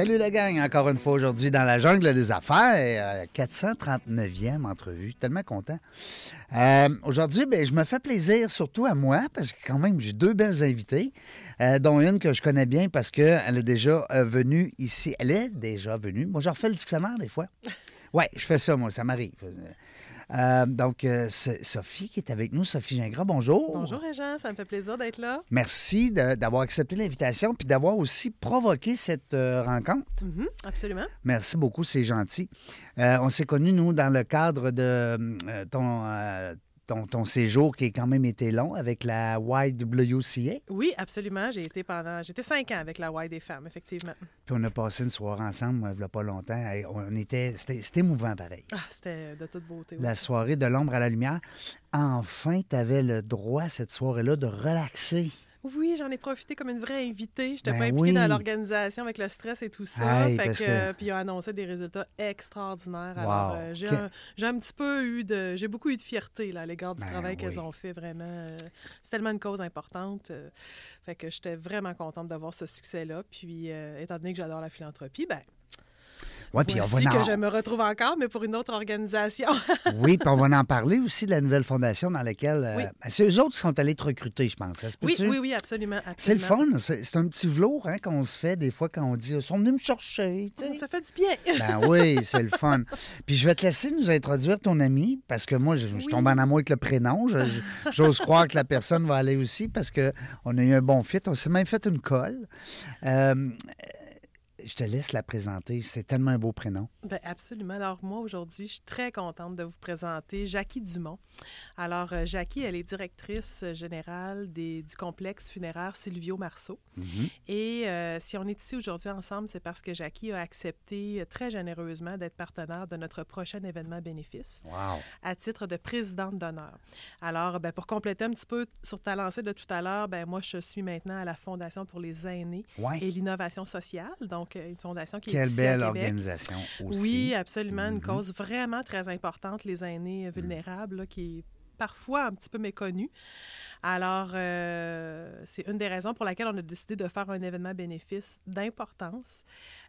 Salut la gang, encore une fois aujourd'hui dans la jungle des affaires, euh, 439e entrevue, tellement content. Euh, aujourd'hui, ben, je me fais plaisir surtout à moi parce que quand même j'ai deux belles invitées, euh, dont une que je connais bien parce qu'elle est déjà euh, venue ici. Elle est déjà venue. Moi, je refais le dictionnaire des fois. Oui, je fais ça, moi, ça m'arrive. Euh, donc, euh, c'est Sophie qui est avec nous. Sophie Gingras, bonjour. Bonjour Régent, ça me fait plaisir d'être là. Merci d'avoir accepté l'invitation puis d'avoir aussi provoqué cette euh, rencontre. Mhm, absolument. Merci beaucoup, c'est gentil. On s'est connus, nous, dans le cadre de ton, ton, ton séjour qui a quand même été long avec la YWCA. Oui, absolument. J'ai été pendant. J'étais cinq ans avec la Y des femmes, effectivement. Puis on a passé une soirée ensemble, euh, il n'y a pas longtemps. On était, c'était, c'était émouvant pareil. Ah, c'était de toute beauté. oui. La soirée de l'ombre à la lumière. Enfin, tu avais le droit, cette soirée-là, de relaxer. Oui, j'en ai profité comme une vraie invitée. Je n'étais Ben pas impliquée oui. dans l'organisation avec le stress et tout ça. Fait que, que- Puis ils ont annoncé des résultats extraordinaires. Alors, euh, j'ai, Que- un, j'ai un petit peu eu de. J'ai beaucoup eu de fierté là, à l'égard du Ben travail oui. qu'elles ont fait, vraiment. euh, c'est tellement une cause importante. euh, fait que j'étais vraiment contente d'avoir ce succès-là. Puis, euh, étant donné que j'adore la philanthropie, ben, Ouais, puis on va en- que je me retrouve encore, mais pour une autre organisation. Oui, puis on va en parler aussi de la nouvelle fondation dans laquelle. euh, Oui. ben, c'est eux autres qui sont allés te recruter, je pense. Oui, oui, oui, absolument. C'est le absolument. fun. C'est un petit velours hein, qu'on se fait des fois quand on dit Ils sont venus me chercher. Ça fait du bien. Ben oui, c'est le fun. Puis je vais te laisser nous introduire ton ami parce que moi, je, je Oui. tombe en amour avec le prénom. J'ose croire que la personne va aller aussi parce qu'on a eu un bon fit. On s'est même fait une colle. Euh, je te laisse la présenter. C'est tellement un beau prénom. Ben, absolument. Alors, moi, aujourd'hui, je suis très contente de vous présenter Jackie Dumont. Alors, euh, Jackie, elle est directrice générale des- du complexe funéraire Silvio Marceau. Et euh, si on est ici aujourd'hui ensemble, c'est parce que Jackie a accepté euh, très généreusement d'être partenaire de notre prochain événement bénéfice Wow. à titre de présidente d'honneur. Alors, ben, pour compléter un petit peu sur ta lancée de tout à l'heure, ben, moi, je suis maintenant à la Fondation pour les aînés Ouais. et l'innovation sociale, donc euh, une fondation qui est Quelle à belle Québec. organisation aussi. Oui, absolument. Une Mhm. cause vraiment très importante, les aînés euh, vulnérables, là, qui est parfois un petit peu méconnue. Alors, euh, c'est une des raisons pour laquelle on a décidé de faire un événement bénéfice d'importance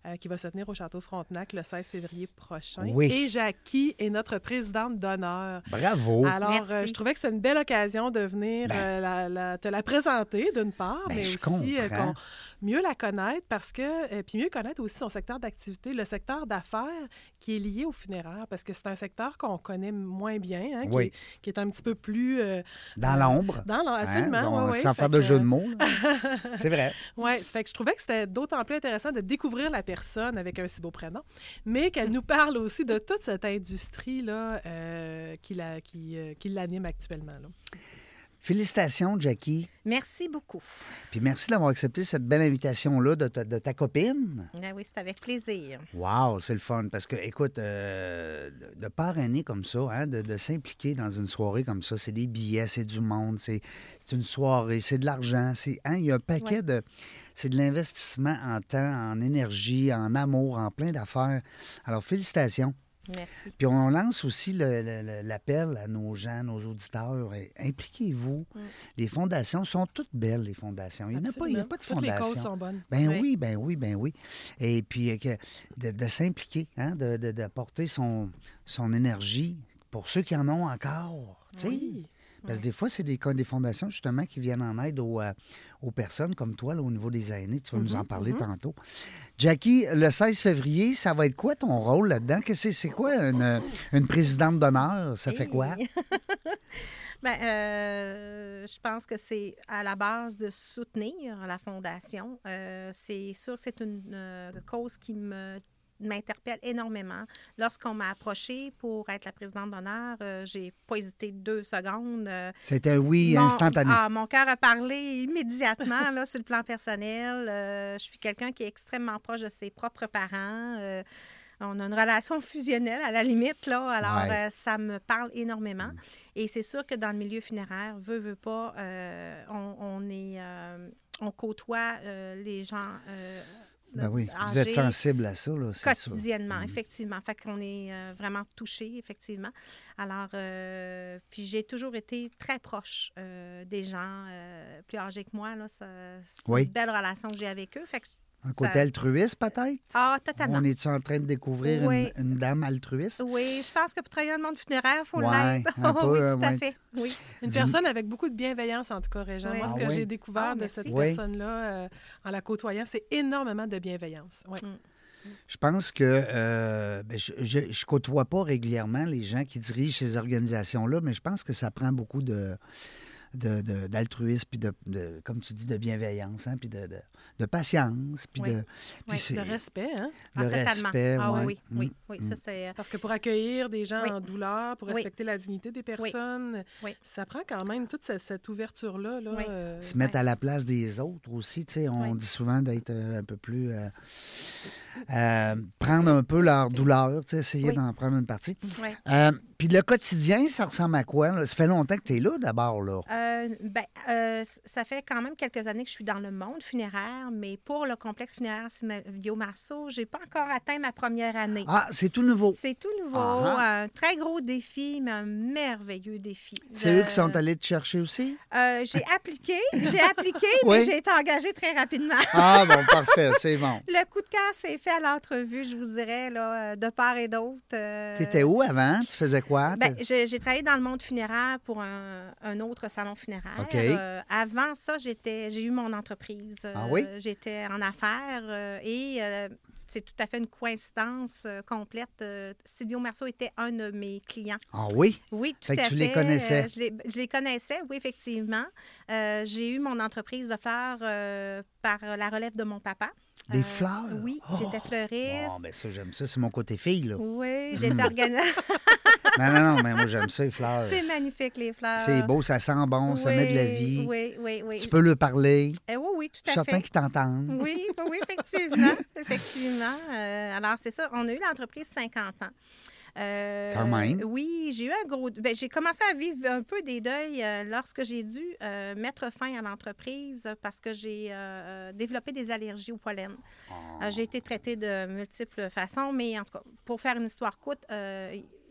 euh, qui va se tenir au Château Frontenac le 16 février prochain. Oui. Et Jackie est notre présidente d'honneur. Bravo. Alors, Merci. euh, je trouvais que c'était une belle occasion de venir Ben. euh, la- la- te la présenter, d'une part, Ben, mais je aussi euh, qu'on- mieux la connaître parce que, euh, puis mieux connaître aussi son secteur d'activité, le secteur d'affaires qui est lié au funéraire, parce que c'est un secteur qu'on connaît moins bien, hein, qui, Oui. est, qui est un petit peu plus... euh, Dans l'ombre. Dans l'ombre, absolument, Hein, oui, oui. Sans faire de que, jeu de mots. c'est vrai. oui, ça fait que je trouvais que c'était d'autant plus intéressant de découvrir la personne avec un si beau prénom, mais qu'elle nous parle aussi de toute cette industrie-là euh, qui la- qui, euh, qui l'anime actuellement. là. Félicitations, Jackie. Merci beaucoup. Puis merci d'avoir accepté cette belle invitation-là de, ta- de ta copine. Ah oui, c'est avec plaisir. Wow, c'est le fun. Parce que, écoute, euh, de parrainer comme ça, hein, de, de s'impliquer dans une soirée comme ça, c'est des billets, c'est du monde, c'est une soirée, c'est de l'argent. c'est hein, Il y a un paquet Ouais. de. C'est de l'investissement en temps, en énergie, en amour, en plein d'affaires. Alors, félicitations. Merci. Puis on lance aussi l'appel à nos gens, nos auditeurs. eh, Impliquez-vous. Mm. Les fondations sont toutes belles, les fondations. Il n'y a, pas- il y a Absolument. pas de Toutes les fondation. causes sont bonnes. Ben Oui. oui. ben oui, ben oui. Et puis euh, que- de, de s'impliquer, hein, de- son, son énergie pour ceux qui en ont encore. tu sais. Oui. Parce que des fois, c'est des, des fondations justement qui viennent en aide aux, euh, aux personnes comme toi là, au niveau des aînés. Tu vas nous Mhm, en parler mhm. tantôt. Jackie, le 16 février, ça va être quoi ton rôle là-dedans? C'est quoi une, une présidente d'honneur? Ça fait quoi? Ben, euh, je pense que c'est à la base de soutenir la Fondation. Euh, c'est sûr que c'est une euh, cause qui me m'interpelle énormément. Lorsqu'on m'a approché pour être la présidente d'honneur, euh, j'ai pas hésité deux secondes. Euh, C'était un oui mon- instantané. Ah, mon cœur a parlé immédiatement là, sur le plan personnel. Euh, je suis quelqu'un qui est extrêmement proche de ses propres parents. Euh, on a une relation fusionnelle à la limite, là. Alors, Ouais. euh, ça me parle énormément. Et c'est sûr que dans le milieu funéraire, veut, veut pas, on, on est... on côtoie euh, les gens euh, Ben oui, vous êtes sensible à ça, là, quotidiennement, effectivement. Fait qu'on est euh, vraiment touché, effectivement. Alors, euh, puis j'ai toujours été très proche euh, des gens plus âgés que moi. Là, Ça- c'est Oui. une belle relation que j'ai avec eux. Fait que, Un côté ça- altruiste, peut-être? ah, totalement. On est en train de découvrir Oui. une, une dame altruiste? Oui, je pense que pour travailler dans le monde funéraire, il faut Ouais, l'être. un oui, peu, tout à ouais. fait. Oui. Une Dis- personne avec beaucoup de bienveillance, en tout cas, Régent. Oui. Moi, ce Ah que oui? j'ai découvert Ah, de cette Oui. personne-là, euh, en la côtoyant, c'est énormément de bienveillance. Ouais. Je pense que euh, ben, je, je, je côtoie pas régulièrement les gens qui dirigent ces organisations-là, mais je pense que ça prend beaucoup de de- de- d'altruisme, puis de, de- comme tu dis, de bienveillance, hein, puis de, de, de patience, puis Oui. de, puis Oui, De respect, hein? Ah, le totalement. respect. Ah, ouais. oui, oui, oui, oui. Mm. Ça, c'est... euh, Parce que pour accueillir des gens Oui. en douleur, pour Oui. respecter la dignité des personnes, Oui. ça prend quand même toute cette, cette ouverture-là. Là, Oui. euh, se mettre à la place des autres aussi. tu sais, On Oui. dit souvent d'être euh, un peu plus. euh, euh, prendre un peu leur douleur, tu sais, essayer Oui. d'en prendre une partie. oui. Euh, Puis le quotidien, ça ressemble à quoi? là? Ça fait longtemps que tu es là d'abord. là. Euh, ben, euh, ça fait quand même quelques années que je suis dans le monde funéraire, mais pour le complexe funéraire Silvio Marceau, j'ai pas encore atteint ma première année. Ah, c'est tout nouveau. C'est tout nouveau, Ah un très gros défi, mais un merveilleux défi. C'est eux qui sont allés te chercher aussi? Euh, j'ai appliqué, j'ai appliqué, Oui. mais j'ai été engagée très rapidement. Ah, bon, parfait, c'est bon. Le coup de cœur s'est fait à l'entrevue, je vous dirais, là, euh, de part et d'autre. Tu étais où avant? Tu faisais quoi? Ben, j'ai j'ai travaillé dans le monde funéraire pour un, un autre salon funéraire. Euh, avant ça, j'étais, j'ai eu mon entreprise. Ah oui? Euh, J'étais en affaires euh, et c'est tout à fait une coïncidence complète. Silvio Marceau était un de mes clients. Ah oui? Oui, tout Fait que à tu fait. les connaissais. Je, les, je les connaissais, oui, effectivement. J'ai eu mon entreprise de fleurs par la relève de mon papa. Des Euh, fleurs? Oui, Oh! j'étais fleuriste. Oh, ben ça, j'aime ça. C'est mon côté fille, là. Oui, j'étais organisée. Non, non, non, mais moi, j'aime ça, les fleurs. c'est magnifique, les fleurs. C'est beau, ça sent bon, ça met de la vie. Oui, oui, oui. Tu peux leur parler. Eh oui, oui, tout à fait. qu'ils t'entendent. Oui, oui, oui, effectivement. effectivement. Euh, alors, c'est ça. On a eu l'entreprise 50 ans. Euh, Quand même. Oui, j'ai eu un gros. ben, j'ai commencé à vivre un peu des deuils euh, lorsque j'ai dû euh, mettre fin à l'entreprise parce que j'ai euh, développé des allergies au pollen. J'ai été traitée de multiples façons, mais en tout cas, pour faire une histoire courte,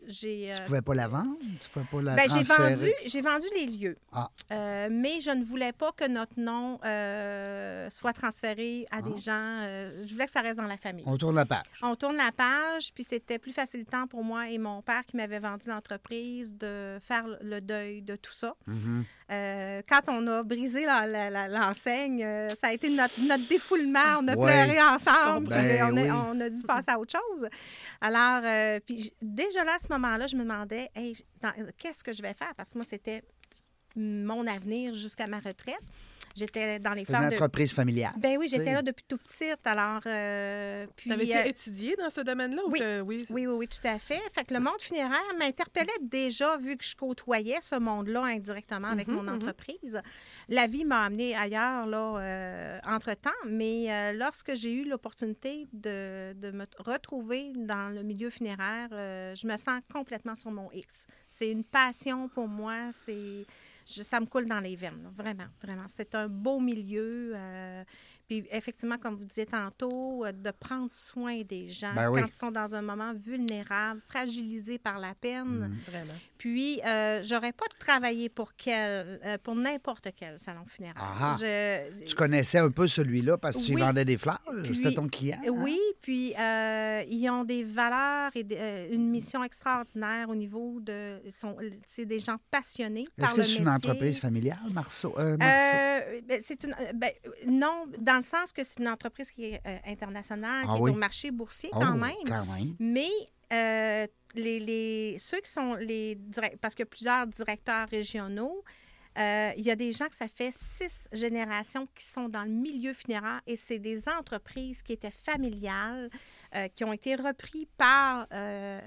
euh, j'ai. Tu euh, pouvais pas la vendre? Tu pouvais pas la ben, j'ai vendu, j'ai vendu les lieux. Ah. Euh, mais je ne voulais pas que notre nom euh, soit transféré à Ah. des gens. euh, je voulais que ça reste dans la famille. On tourne la page. On tourne la page, puis c'était plus facilitant pour moi et mon père qui m'avait vendu l'entreprise de faire le deuil de tout ça. Mhm. Euh, quand on a brisé l'enseigne, euh, ça a été notre, notre défoulement. On a Ouais. pleuré ensemble, Ben puis on, a, oui. on a dû passer à autre chose. Alors, euh, puis déjà là, à ce moment-là, je me demandais, Hey, qu'est-ce que je vais faire? Parce que moi, c'était mon avenir jusqu'à ma retraite. J'étais dans les C'est une fleurs de... entreprise familiale. Ben oui, j'étais là depuis tout petite. Alors, euh, puis... T'avais-tu euh, étudié dans ce domaine-là? ou oui. oui. oui, oui, oui, tout à fait. Fait que le monde funéraire m'interpellait déjà vu que je côtoyais ce monde-là indirectement avec Mhm, mon mhm. entreprise. La vie m'a amené ailleurs, là, euh, entre-temps, mais euh, lorsque j'ai eu l'opportunité de, de me retrouver dans le milieu funéraire, euh, je me sens complètement sur mon X. C'est une passion pour moi, c'est... je- ça me coule dans les veines, vraiment, vraiment. C'est un beau milieu. euh, puis effectivement, comme vous disiez tantôt, euh, de prendre soin des gens Ben oui. quand ils sont dans un moment vulnérable, fragilisés par la peine. Vraiment. Puis, euh, j'aurais pas travaillé pour quel, euh, pour n'importe quel salon funéraire. Ah ah. Je- Tu connaissais un peu celui-là parce que tu Oui. vendais des fleurs. C'était ton client. hein? Oui, puis euh, ils ont des valeurs et euh, une mission extraordinaire au niveau de. C'est des gens passionnés Est-ce que c'est une entreprise familiale, Marceau? Euh, Marceau? Euh, ben, c'est une, ben, non, dans le sens que c'est une entreprise qui est euh, internationale, Ah qui oui? est au marché boursier quand Oh, même. Quand même. Mais euh, les, les- ceux qui sont les direct- parce qu'il y a plusieurs directeurs régionaux, euh, il y a des gens que ça fait six générations qui sont dans le milieu funéraire et c'est des entreprises qui étaient familiales, euh, qui ont été repris par euh,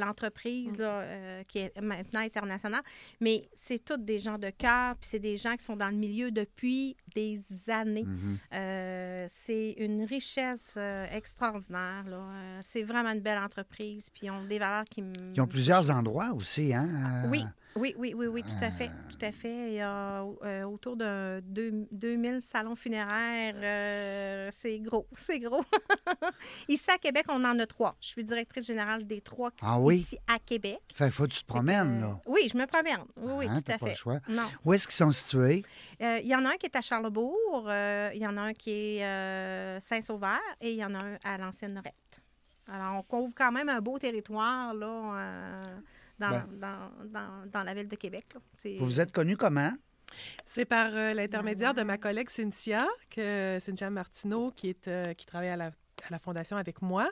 l'entreprise là, euh, qui est maintenant internationale. Mais c'est tous des gens de cœur, puis c'est des gens qui sont dans le milieu depuis des années. Mhm. Euh, c'est une richesse extraordinaire. c'est vraiment une belle entreprise, puis ils ont des valeurs qui. Ils ont plusieurs endroits aussi, hein? Oui, oui, oui, oui, oui, tout à fait, tout à fait. Il y a euh, autour de deux- 2000 salons funéraires. euh, c'est gros, c'est gros. ici à Québec, on en a trois. Je suis directrice générale des trois qui Ah sont oui? ici à Québec. Fait faut que tu te promènes, Euh, là. oui, je me promène. Oui, oui, Hein, tout à pas fait. le choix. Non. Où est-ce qu'ils sont situés? Euh, Il y en a un qui est à Charlebourg, euh, il y en a un qui est euh, Saint-Sauveur et il y en a un à l'ancienne Norette. Alors, on couvre quand même un beau territoire là, euh, dans, Ben. dans, dans, dans la ville de Québec. Vous vous êtes connus comment? C'est par euh, l'intermédiaire de ma collègue Cynthia, que, Cynthia Martineau, qui, est, euh, qui travaille à la, à la Fondation avec moi,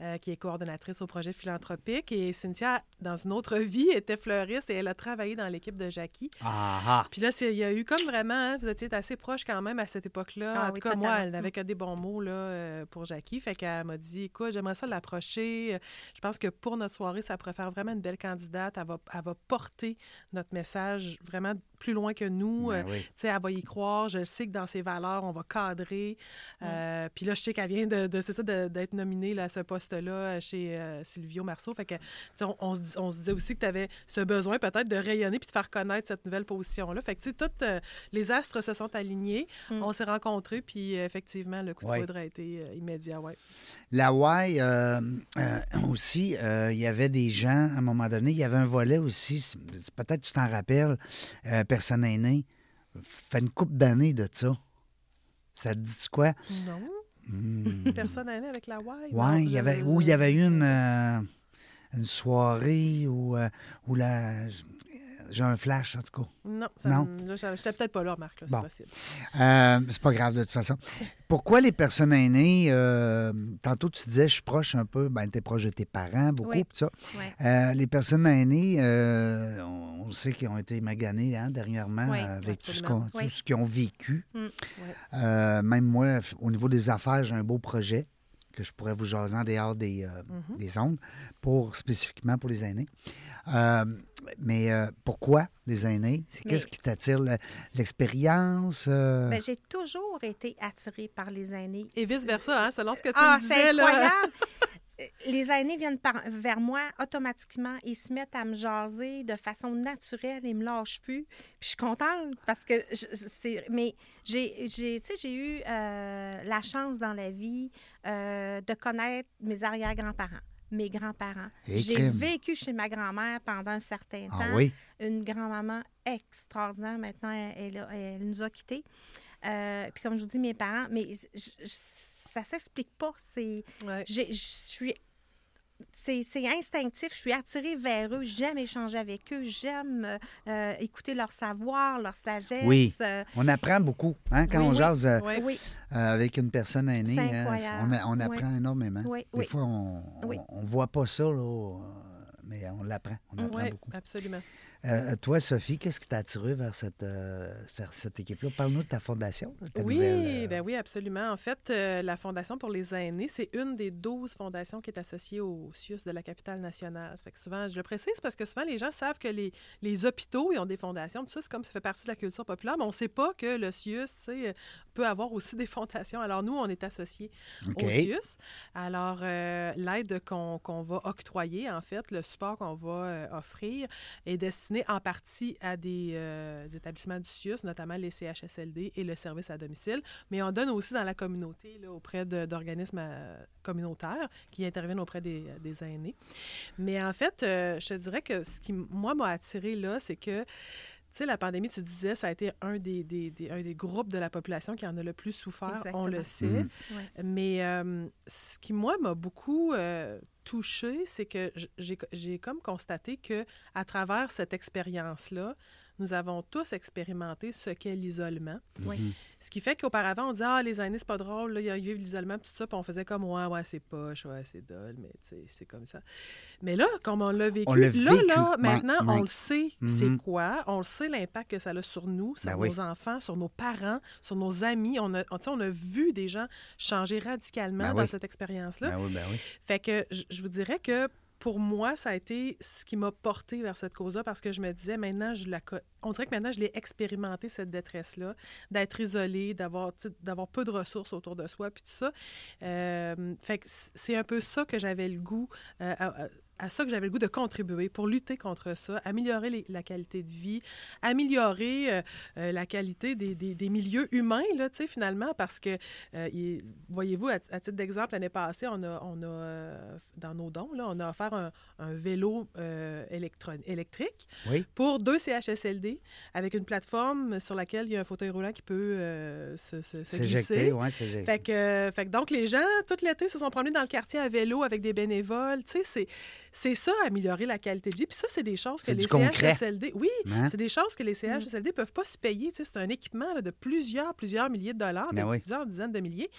euh, qui est coordonnatrice au projet philanthropique. Et Cynthia, dans une autre vie, était fleuriste et elle a travaillé dans l'équipe de Jackie. Ah! Puis là, c'est- il y a eu comme vraiment, hein, vous étiez assez proche quand même à cette époque-là. Ah en oui, tout cas, moi, elle n'avait que des bons mots là, euh, pour Jackie. Fait qu'elle m'a dit, écoute, j'aimerais ça l'approcher. Je pense que pour notre soirée, ça pourrait faire vraiment une belle candidate. Elle va, elle va porter notre message vraiment plus loin que nous. Ben Euh, oui. tu sais, elle va y croire. Je sais que dans ses valeurs, on va cadrer. Euh, Puis là, je sais qu'elle vient de, de- c'est ça, d'être nominée là, à ce poste-là euh, chez euh, Silvio Marceau. Fait que, tu sais, on, on se, on se disait aussi que tu avais ce besoin peut-être de rayonner puis de faire connaître cette nouvelle position-là. Fait que, tu sais, toutes euh, les astres se sont alignés. Mm. On s'est rencontrés, puis effectivement, le coup de Ouais. foudre a été euh, immédiat. Ouais. La Y euh, euh, aussi, euh, il y avait des gens, à un moment donné, il y avait un volet aussi, peut-être tu t'en rappelles, euh, personne aînée, fait une couple d'années de ça. Ça te dit quoi? Non. Hmm. Personne n'est avec la Y. Oui, il y avait, où il y avait eu une, euh, une soirée où, euh, où la, j'ai un flash, en tout cas. Non, ça Non? me- j'étais peut-être pas là, Marc. là, C'est Bon. possible. Euh, c'est pas grave de toute façon. Pourquoi les personnes aînées, euh, tantôt tu disais, je suis proche un peu, ben tu es proche de tes parents, beaucoup, Oui. ça. Euh, les personnes aînées, euh, on, on sait qu'ils ont été maganées hein, dernièrement Oui, avec tout ce, absolument. qu'on- Oui. tout ce qu'ils ont vécu. Mm. Euh, même moi, au niveau des affaires, j'ai un beau projet que je pourrais vous jaser en dehors des, euh, Mhm. des ondes, pour, spécifiquement pour les aînés. Euh, mais euh, pourquoi les aînés? C'est Qu'est-ce qui t'attire? Le- L'expérience? euh? Ben, j'ai toujours été attirée par les aînés. Et vice-versa, hein, selon ce que tu Ah, me c'est disais. incroyable! Les aînés viennent par- vers moi automatiquement. Ils se mettent à me jaser de façon naturelle. Ils me lâchent plus. Puis je suis contente parce que c'est. Mais j'ai, j'ai, tu sais, j'ai eu euh, la chance dans la vie euh, de connaître mes arrière-grands-parents, mes grands-parents. J'ai vécu chez ma grand-mère pendant un certain Ah temps oui? une grand-maman extraordinaire. Maintenant, elle, elle a- elle nous a quittés. Euh, puis comme je vous dis, mes parents, mais je- je- ça s'explique pas. C'est, Ouais. je suis, c'est, instinctif. Je suis attirée vers eux. J'aime échanger avec eux. J'aime euh, euh, écouter leur savoir, leur sagesse. Oui. Euh, On apprend beaucoup hein, quand Oui, on oui. jase euh, oui, euh, avec une personne aînée. Hein, incroyable. on, apprend énormément. Oui, Des oui. fois, on Oui. ne voit pas ça, là, mais on l'apprend. On apprend Oui, beaucoup. absolument. Euh, toi, Sophie, qu'est-ce qui t'a attiré vers cette, euh, vers cette équipe-là? Parle-nous de ta fondation. ta Oui, nouvelle, euh, ben oui, absolument. En fait, la Fondation pour les aînés, c'est une des 12 fondations qui est associée au CIUS de la capitale nationale. Ça fait que souvent, je le précise parce que souvent, les gens savent que les, les hôpitaux, ils ont des fondations. Tout ça, c'est comme ça fait partie de la culture populaire, mais on ne sait pas que le CIUS, peut avoir aussi des fondations. Alors, nous, on est associés au CIUS. Alors, l'aide qu'on va octroyer, en fait, le support qu'on va offrir est destiné en partie à des euh, établissements du CIUS, notamment les CHSLD et le service à domicile, mais on donne aussi dans la communauté, là, auprès d'organismes euh, communautaires qui interviennent auprès des, des aînés. Mais en fait, euh, je te dirais que ce qui, moi, m'a attiré là, c'est que tu sais, la pandémie, tu disais, ça a été un des, des- des- un des groupes de la population qui en a le plus souffert, on le sait. Ouais. Mais euh, ce qui, moi, m'a beaucoup euh, touchée, c'est que j'ai comme constaté que à travers cette expérience-là, nous avons tous expérimenté ce qu'est l'isolement. Oui. Ce qui fait qu'auparavant, on disait Ah, les aînés, c'est pas drôle, là, ils vivent l'isolement, tout ça, puis on faisait comme Ouais, ouais, c'est poche, ouais, c'est dole, mais tu sais, c'est comme ça. Mais là, comme on l'a vécu, On là, là, maintenant, ouais. on le sait, Mhm. c'est quoi, on le sait l'impact que ça a sur nous, sur Ben nos oui. enfants, sur nos parents, sur nos amis. On a, on a vu des gens changer radicalement Ben dans oui. cette expérience-là. Ben oui, ben oui. Fait que je, je vous dirais que pour moi, ça a été ce qui m'a porté vers cette cause-là parce que je me disais, maintenant, je la on dirait que maintenant, je l'ai expérimenté, cette détresse-là, d'être isolé, d'avoir, d'avoir peu de ressources autour de soi, puis tout ça. Euh, fait que c'est un peu ça que j'avais le goût, euh, à, à- ça que j'avais le goût de contribuer pour lutter contre ça, améliorer les- la qualité de vie, améliorer euh, euh, la qualité des, des- des milieux humains, là, tu sais, finalement, parce que, euh, voyez-vous, à, à titre d'exemple, l'année passée, on a, on a dans nos dons, là, on a offert un, un vélo électron- électrique Oui. pour deux CHSLD avec une plateforme sur laquelle il y a un fauteuil roulant qui peut se, se, glisser. Fait que, fait que donc, les gens, tout l'été, se sont promenés dans le quartier à vélo avec des bénévoles. Tu sais, c'est, c'est ça, améliorer la qualité de vie. Puis ça, c'est des choses que les. CHSLD... Oui, Hein? c'est des choses que les CHSLD ne peuvent pas se payer. Tu sais, c'est un équipement là, de plusieurs, plusieurs milliers de dollars, Ben de oui. plusieurs dizaines de milliers.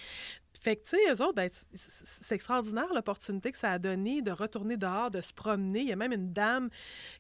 Fait que, tu sais, eux autres, ben, c'est extraordinaire l'opportunité que ça a donné de retourner dehors, de se promener. Il y a même une dame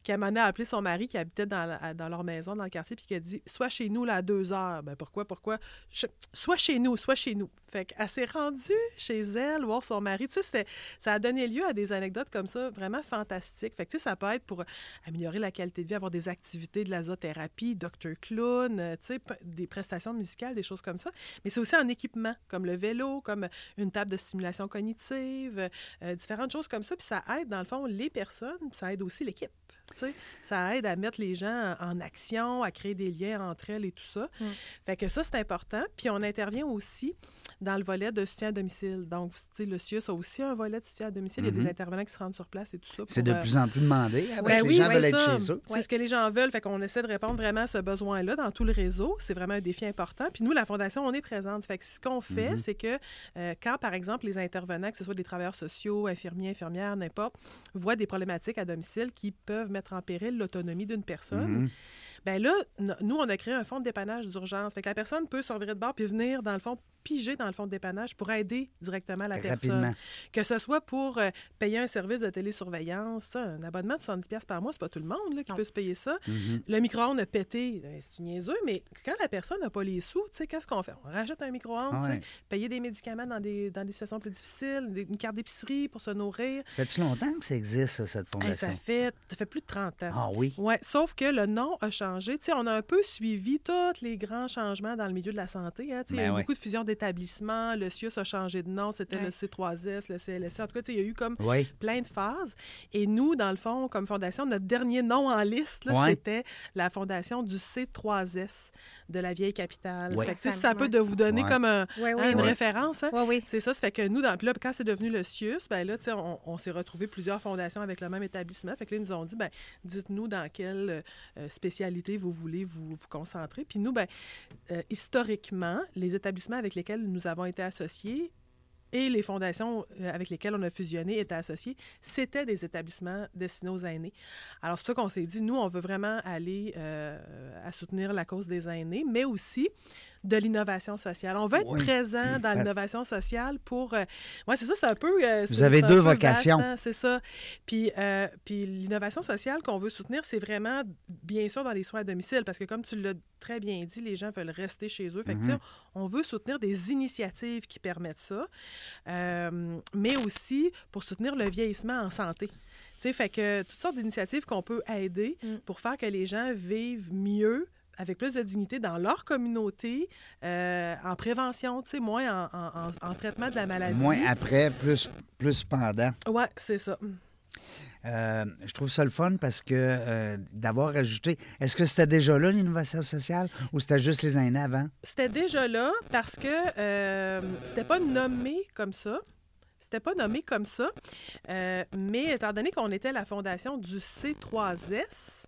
qui a mené à appeler son mari qui habitait dans, leur maison, dans le quartier, puis qui a dit Sois chez nous là, à deux heures. Ben, pourquoi Pourquoi? Je- Sois chez nous, sois chez nous. Fait qu'elle s'est rendue chez elle, voir son mari. Tu sais, ça a donné lieu à des anecdotes comme ça, vraiment fantastiques. Fait que, tu ça peut être pour améliorer la qualité de vie, avoir des activités de la zoothérapie, Dr. Clown, euh, des prestations musicales, des choses comme ça. Mais c'est aussi en équipement, comme le vélo, comme une table de stimulation cognitive, euh, différentes choses comme ça. Puis ça aide, dans le fond, les personnes, puis ça aide aussi l'équipe. Ça aide à mettre les gens en action, à créer des liens entre elles et tout ça. Mm. Fait que ça, c'est important. Puis on intervient aussi dans le volet de soutien à domicile. Donc, le CIUS a aussi un volet de soutien à domicile. Il y a des intervenants qui se rendent sur place et tout ça. C'est de euh, plus en plus demandé. ben oui, les gens c'est veulent être ça. chez eux. C'est ce que les gens veulent. Fait qu'on essaie de répondre vraiment à ce besoin-là dans tout le réseau. C'est vraiment un défi important. Puis nous, la Fondation, on est présente. Fait que ce qu'on fait, Mhm. c'est que euh, quand, par exemple, les intervenants, que ce soit des travailleurs sociaux, infirmiers, infirmières, n'importe, voient des problématiques à domicile qui peuvent mettre en péril l'autonomie d'une personne, Mhm. ben là, nous, on a créé un fonds de dépannage d'urgence. Fait que la personne peut se revirer de bord puis venir, dans le fond, piger dans le fonds de dépannage pour aider directement la personne. Que ce soit pour euh, payer un service de télésurveillance, un abonnement de 70$ piastres par mois, c'est pas tout le monde là, qui Non. peut se payer ça. Mhm. Le micro-ondes a pété, ben, c'est niaiseux, mais quand la personne n'a pas les sous, tu sais, qu'est-ce qu'on fait? On rajoute un micro-ondes, ouais. payer des médicaments dans des, dans des situations plus difficiles, des- une carte d'épicerie pour se nourrir. Ça fait-tu longtemps que ça existe, ça, cette Hey, fondation? ça, fait, ça fait plus de 30 ans. Ah oui? Oui, sauf que le nom a changé. Tu sais, on a un peu suivi tous les grands changements dans le milieu de la santé. hein. Tu sais, il y a Ben eu ouais. beaucoup de fusions d'établissements. Le CIUS a changé de nom. C'était le Ouais. C3S, le CLSC. En tout cas, il y a eu comme plein de phases. Et nous, dans le fond, comme fondation, notre dernier nom en liste, là, Ouais. c'était la fondation du C3S de la vieille capitale. Ouais. Fait que, tu sais, Ça- ça peut de vous donner Ouais. comme un- hein, une référence. hein. C'est ça, ça fait que nous, dans, là, quand c'est devenu le CIUS, ben là, tu sais, on, on s'est retrouvé plusieurs fondations avec le même établissement. Fait que là, ils nous ont dit, ben, dites-nous dans quelle euh, spécialité vous voulez vous, vous concentrer. Puis nous, ben, euh, historiquement, les établissements avec lesquels nous avons été associés et les fondations euh, avec lesquelles on a fusionné étaient associés, c'était des établissements destinés aux aînés. Alors, c'est pour ça qu'on s'est dit, nous, on veut vraiment aller euh, à soutenir la cause des aînés, mais aussi de l'innovation sociale. On veut être Oui. présent dans l'innovation sociale pour... euh, ouais, c'est ça, c'est un peu... euh, Vous avez deux vocations. hein, c'est ça. Puis, euh, puis l'innovation sociale qu'on veut soutenir, c'est vraiment, bien sûr, dans les soins à domicile, parce que comme tu l'as très bien dit, les gens veulent rester chez eux. Fait que, Mhm. on veut soutenir des initiatives qui permettent ça, euh, mais aussi pour soutenir le vieillissement en santé. Tu sais, fait que toutes sortes d'initiatives qu'on peut aider Mm. pour faire que les gens vivent mieux avec plus de dignité dans leur communauté, euh, en prévention, tu sais, moins en, en- en- en traitement de la maladie. Moins après, plus, plus pendant. Ouais, c'est ça. Euh, je trouve ça le fun parce que euh, d'avoir ajouté. Est-ce que c'était déjà là, l'innovation sociale, ou c'était juste les aînés avant? C'était déjà là parce que euh, c'était pas nommé comme ça. C'était pas nommé comme ça. Mais étant donné qu'on était la fondation du C3S,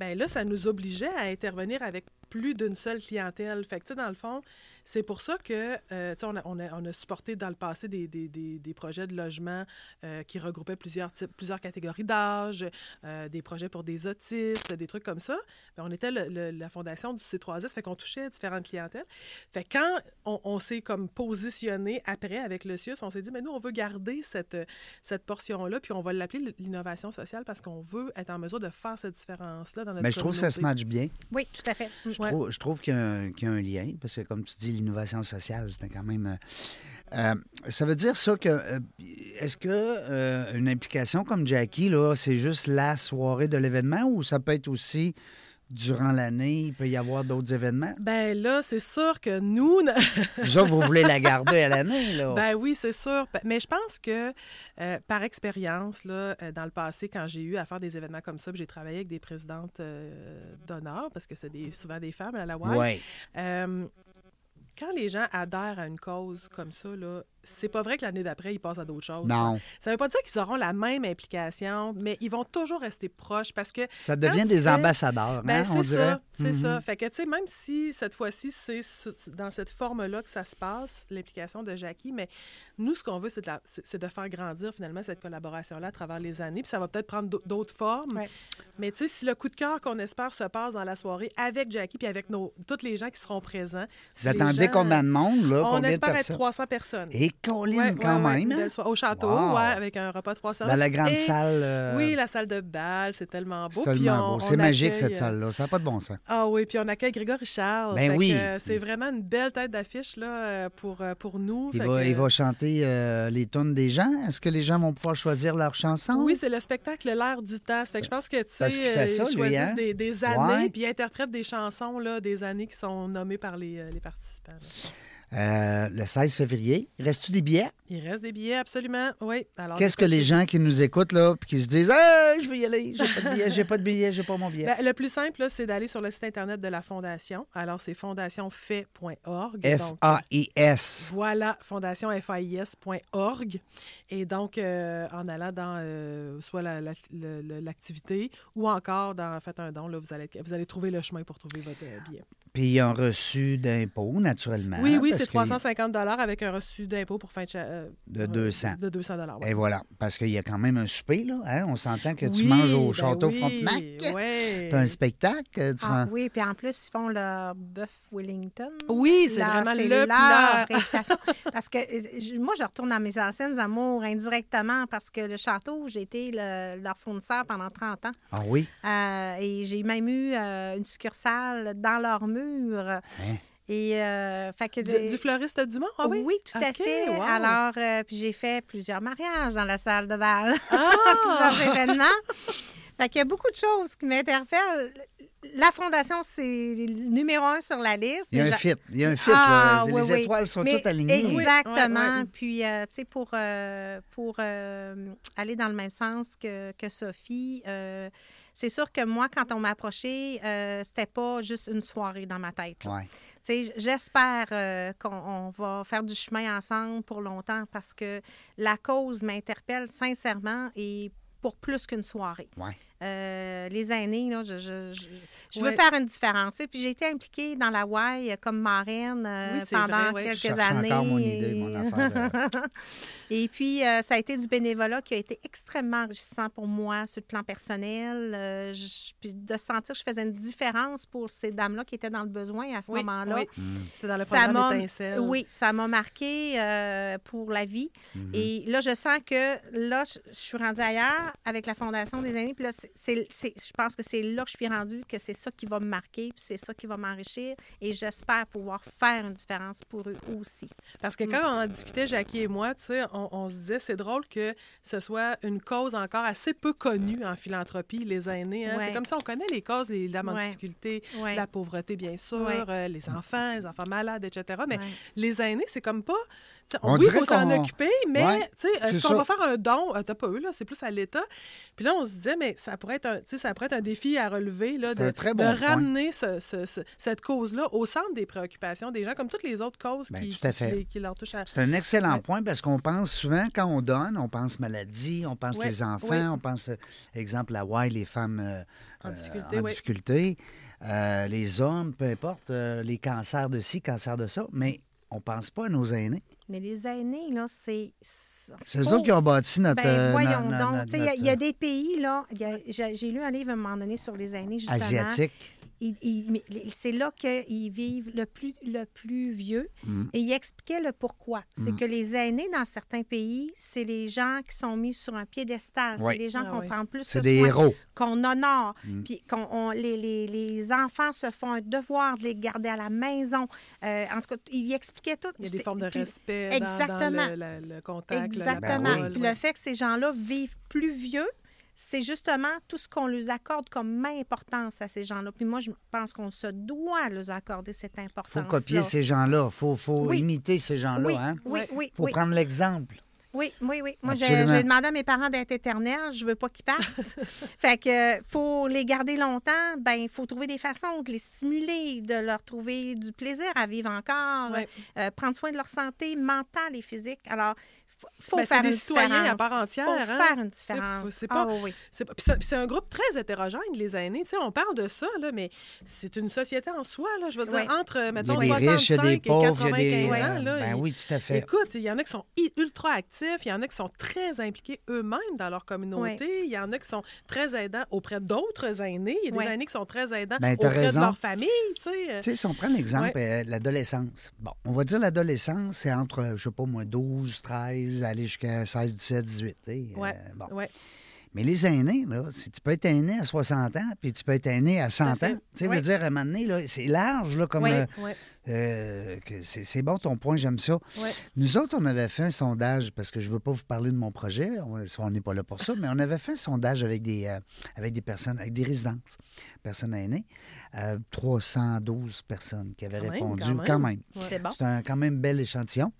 ben là, ça nous obligeait à intervenir avec plus d'une seule clientèle. Fait que, tu sais, dans le fond, c'est pour ça que, euh, tu sais, on a, on, a, on a supporté dans le passé des, des, des, des projets de logement euh, qui regroupaient plusieurs types, plusieurs catégories d'âge, euh, des projets pour des autistes, des trucs comme ça. Bien, on était le- le- la fondation du C3S, fait qu'on touchait différentes clientèles. Fait que quand on, on s'est comme positionné après avec le CIUS, on s'est dit, mais nous, on veut garder cette, cette portion-là, puis on va l'appeler l'innovation sociale parce qu'on veut être en mesure de faire cette différence-là dans notre Mais je trouve que ça se matche bien. Oui, tout à fait. Mm. Je trouve, je trouve qu'il y, a un- qu'il y a un lien, parce que comme tu dis, l'innovation sociale, c'était quand même... euh, euh, ça veut dire ça que... euh, Est-ce que euh, une implication comme Jackie, là, c'est juste la soirée de l'événement ou ça peut être aussi durant l'année, il peut y avoir d'autres événements? Ben là, c'est sûr que nous, autres, vous voulez la garder à l'année, là? Ben oui, c'est sûr. Mais je pense que euh, par expérience, là, euh, dans le passé, quand j'ai eu à faire des événements comme ça, puis j'ai travaillé avec des présidentes euh, d'honneur, parce que c'est des, souvent des femmes à la WAI, Oui. euh, quand les gens adhèrent à une cause comme ça, là, c'est pas vrai que l'année d'après, ils passent à d'autres choses. Non. Ça veut pas dire qu'ils auront la même implication, mais ils vont toujours rester proches parce que Ça devient des fais- ambassadeurs, ben, hein, on c'est dirait. ça, c'est Mhm. ça. Fait que, tu sais, même si cette fois-ci, c'est ce- dans cette forme-là que ça se passe, l'implication de Jackie, mais nous, ce qu'on veut, c'est de, la- de faire grandir finalement cette collaboration-là à travers les années. Puis ça va peut-être prendre d'au- d'autres formes. Ouais. Mais tu sais, si le coup de cœur qu'on espère se passe dans la soirée avec Jackie puis avec nos, tous les gens qui seront présents. si Vous attendez gens- combien de monde, là? On combien de espère être personnes? 300 personnes. Et Colin, Ouais, quand ouais, même, hein? Au château, Wow. avec un repas trois services. Dans la grande Et- salle. euh, Oui, la salle de bal, c'est tellement beau. On- C'est magique, accueille, cette euh, salle-là. Ça n'a pas de bon sens. ah oui, puis on accueille Grégory Charles. Ben oui. euh, c'est vraiment une belle tête d'affiche là, pour, pour nous. Il va, que, il va chanter euh, les tunes des gens. Est-ce que les gens vont pouvoir choisir leurs chansons? Oui, c'est le spectacle L'air du temps. Fait que je pense que, tu sais, ils choisissent hein? des, des années, puis ils interprètent des chansons là, des années qui sont nommées par les, les participants. là. Euh, le 16 février. Reste-tu des billets? Il reste des billets, absolument. Oui. Alors, Qu'est-ce que les gens qui nous écoutent, là, puis qui se disent Hey, je veux y aller, j'ai pas de billet, j'ai pas de billet, j'ai pas mon billet? Ben, le plus simple, c'est d'aller sur le site Internet de la Fondation. Alors, c'est fondationfait.org. F-A-I-S. Voilà, fondationfais.org. Et donc, euh, en allant dans euh, soit la- la- l'activité ou encore dans Faites un don, là, vous, allez, vous allez trouver le chemin pour trouver votre billet. Puis il y a un reçu d'impôt, naturellement. oui, oui, c'est que- 350 avec un reçu d'impôt pour fin de... cha- euh, De euh, 200. De 200 Et voilà, parce qu'il y a quand même un souper, là. hein. On s'entend que tu Oui, manges au ben Château oui, Frontenac. ouais. Tu as un spectacle. Tu Ah, oui, puis en plus, ils font leur bœuf Wellington. Oui, c'est vraiment c'est le leur plat. réputation. Parce que euh, moi, je retourne à mes anciennes amours indirectement parce que le château, j'ai été le- leur fournisseur pendant 30 ans. Ah oui? Euh, et j'ai même eu euh, une succursale dans leur mur. Hein? Et, euh, fait que Du, du fleuriste du Mont, ah oui? tout à fait. wow. Alors, euh, puis j'ai fait plusieurs mariages dans la salle de bal, Ah! plusieurs événements. Fait qu'il y a beaucoup de choses qui m'interpellent. La fondation, c'est le numéro un sur la liste. Il y a un fit. Il y a un fit. Ah, oui, Les oui. étoiles sont Mais toutes alignées. Oui. Exactement. Puis, euh, tu sais, pour, euh, pour euh, aller dans le même sens que, que Sophie, euh, c'est sûr que moi, quand on m'a approché, euh, c'était pas juste une soirée dans ma tête. Ouais. J'espère euh, qu'on on va faire du chemin ensemble pour longtemps parce que la cause m'interpelle sincèrement et pour plus qu'une soirée. Ouais. Euh, les aînés, là, je, je, je, je Ouais. veux faire une différence. Sais, Puis j'ai été impliquée dans la WAI comme marraine euh, Oui, pendant vrai, ouais. Je quelques cherche années. encore mon idée, mon affaire. de- Et puis, euh, ça a été du bénévolat qui a été extrêmement enrichissant pour moi sur le plan personnel. Euh, je- puis de sentir que je faisais une différence pour ces dames-là qui étaient dans le besoin à ce Oui, moment-là. oui. Mm. C'était dans le Ça programme m'a- Étincelle. Oui, ça m'a marqué euh, pour la vie. Mhm. Et là, je sens que là, je, je suis rendue ailleurs avec la Fondation des aînés. Puis là, c'est- je pense que c'est là que je suis rendue, que c'est ça qui va me marquer, puis c'est ça qui va m'enrichir. Et j'espère pouvoir faire une différence pour eux aussi. Parce que Mm. quand on en discutait, Jackie et moi, on, on se disait, c'est drôle que ce soit une cause encore assez peu connue en philanthropie, les aînés. hein. Ouais. C'est comme ça, on connaît les causes, les dames en Ouais. difficulté, Ouais. la pauvreté, bien sûr, euh, les enfants, les enfants malades, etc. Mais les aînés, c'est comme pas... On oui, il faut s'en occuper, mais Ouais, est-ce qu'on va faire un don? Euh, T'as pas eu, là, c'est plus à l'État. Puis là, on se disait, mais ça pourrait être un, ça pourrait être un défi à relever, là, de, ramener ce- ce- ce- cette cause-là au centre des préoccupations des gens, comme toutes les autres causes Ben, qui, qui- leur touchent à... C'est un excellent Ouais. point parce qu'on pense souvent, quand on donne, on pense maladie, on pense Ouais, les enfants, on pense, euh, exemple, à Why, les femmes euh, En euh, difficulté, en difficulté. les hommes, peu importe, les cancers de ci, cancers de ça, mais on pense pas à nos aînés. Mais les aînés, là, c'est. C'est eux autres qui ont bâti notre... Ben, euh, voyons donc. Il y a- il y, a notre, des pays, là. J'ai lu un livre à un moment donné sur les aînés, euh, justement. Asiatique. Il- il- mais c'est là qu'ils vivent le plus, le plus vieux. Mm. Et il expliquait le pourquoi. C'est que les aînés, dans certains pays, c'est les gens qui sont mis sur un piédestal. Oui. C'est les gens Ah qu'on oui. prend plus C'est de des soin, héros. qu'on honore. Mm. Puis qu'on on- les, les- les enfants se font un devoir de les garder à la maison. Euh, en tout cas, il expliquait tout. Il y a des formes de puis- respect dans- Exactement. dans, le, le- le contact, le- la Exactement. Ben parole, Puis le fait que ces gens-là vivent plus vieux, c'est justement tout ce qu'on leur accorde comme importance à ces gens-là. Puis moi, je pense qu'on se doit leur accorder cette Il importance. faut copier ces gens-là. Il faut, faut Oui. imiter ces gens-là. Oui, hein? oui, oui, faut oui. prendre l'exemple. Oui, oui, oui. Moi, j'ai demandé à mes parents d'être éternels. Je veux pas qu'ils partent. fait que euh, faut les garder longtemps. Ben, il faut trouver des façons de les stimuler, de leur trouver du plaisir à vivre encore, euh, prendre soin de leur santé mentale et physique. Alors, faut, faut Ben, c'est faire des une citoyens à différence. part entière, Faut hein. faire une C'est- différence. c'est pas- Ah oui. C'est pas- puis c'est- un groupe très hétérogène, les aînés. Tu sais, on parle de ça, là, mais c'est une société en soi. Là, je veux dire, entre, Il y a mettons, des 65 riches, des et pauvres, il y a 95 des... ans. Là, ben oui, tout à fait. Écoute, il y en a qui sont ultra actifs, il y en a qui sont très impliqués eux-mêmes dans leur communauté, il y en a qui sont très aidants auprès d'autres aînés, il y a des aînés qui sont très aidants Ben, auprès raison. de leur famille, tu sais. Tu sais, si on prend l'exemple, euh, l'adolescence. Bon, on va dire l'adolescence, c'est entre, je sais pas moi, 12, 13, aller jusqu'à 16, 17, 18. tu sais, Ouais. euh, bon. Ouais. Mais les aînés, là, tu peux être aîné à 60 ans, puis tu peux être aîné à 100 Tout à fait. ans. Tu veut dire, à un moment donné, là, c'est large, là, comme... Oui. euh, euh, c'est c'est bon ton point, j'aime ça. Nous autres, on avait fait un sondage, parce que je ne veux pas vous parler de mon projet, on n'est pas là pour ça, mais on avait fait un sondage avec des, euh, avec des personnes, avec des résidences, personnes aînées, euh, 312 personnes qui avaient Quand répondu, quand même. quand même. Ouais. C'est bon. Un quand même bel échantillon.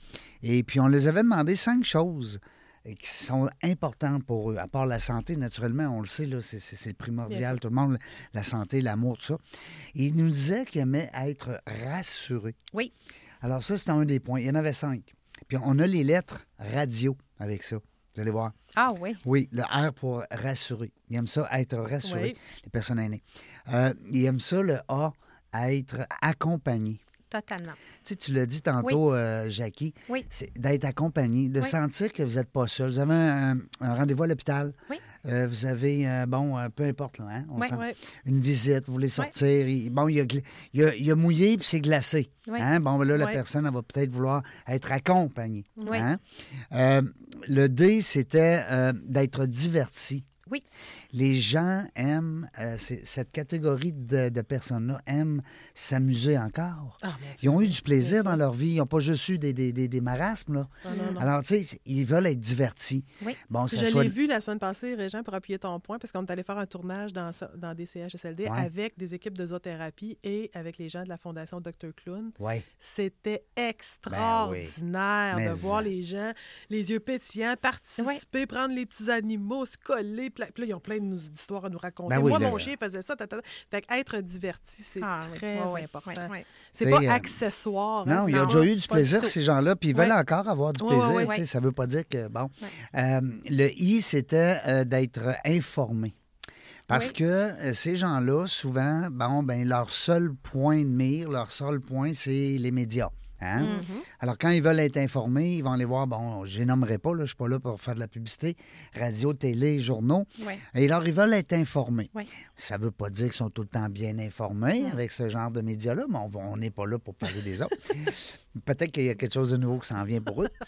Et puis, on les avait demandé cinq choses qui sont importantes pour eux, à part la santé, naturellement, on le sait, là, c'est, primordial, tout le monde, la santé, l'amour, tout ça. Et ils nous disaient qu'ils aimaient être rassurés. Oui. Alors ça, c'était un des points. Il y en avait cinq. Puis on a les lettres radio avec ça. Vous allez voir. Ah oui. Oui, le R pour rassurer. Ils aiment ça, être rassurés, Oui. les personnes aînées. Euh, ils aiment ça, le A, être accompagné. Totalement. Tu sais, tu l'as dit tantôt, euh, Jackie, Oui. c'est d'être accompagné, de Oui. sentir que vous n'êtes pas seul. Vous avez un, un rendez-vous à l'hôpital. Oui. Euh, vous avez, euh, bon, euh, peu importe, là, hein, on une visite, vous voulez sortir. il- bon, il y a, gla- il y a- il y a mouillé puis c'est glacé. Hein? Bon, ben là, la personne, elle va peut-être vouloir être accompagnée. Oui. hein? Le D, c'était d'être diverti. Oui. Les gens aiment, euh, cette catégorie de, de personnes-là aiment s'amuser encore. Ah. Ils ont eu du plaisir dans leur vie. Ils n'ont pas juste eu des, des, des, des marasmes. Là. Non, non, non. Alors, tu sais, ils veulent être divertis. Oui. Bon, ça Je soit... l'ai vu la semaine passée, Régent, pour appuyer ton point, parce qu'on est allé faire un tournage dans, dans des CHSLD Ouais. avec des équipes de zoothérapie et avec les gens de la Fondation Dr. Clown. Oui. C'était extraordinaire Ben oui. de Mais voir ça. les gens, les yeux pétillants, participer, prendre les petits animaux, se coller. Puis là, puis là, ils ont plein d'histoires à nous raconter. Ben oui, Moi, là- mon chien faisait ça. tata. Fait être diverti, c'est Ah très Oui, oui, important. oui, oui. C'est pas euh, accessoire. hein, Non, il y a déjà eu du plaisir, ces gens-là, puis ils veulent encore avoir du plaisir. Ça ne veut pas dire que, bon. Euh, le I, c'était euh, d'être informé. Parce Oui. que ces gens-là, souvent, bon, ben, leur seul point de mire, leur seul point, c'est les médias. Hein? Mhm. Alors, quand ils veulent être informés, ils vont aller voir, bon, je les nommerai pas, là, je ne suis pas là pour faire de la publicité, radio, télé, journaux. Oui. Et alors, ils veulent être informés. Oui. Ça ne veut pas dire qu'ils sont tout le temps bien informés avec ce genre de médias-là, mais on n'est pas là pour parler des autres. Peut-être qu'il y a quelque chose de nouveau qui s'en vient pour eux.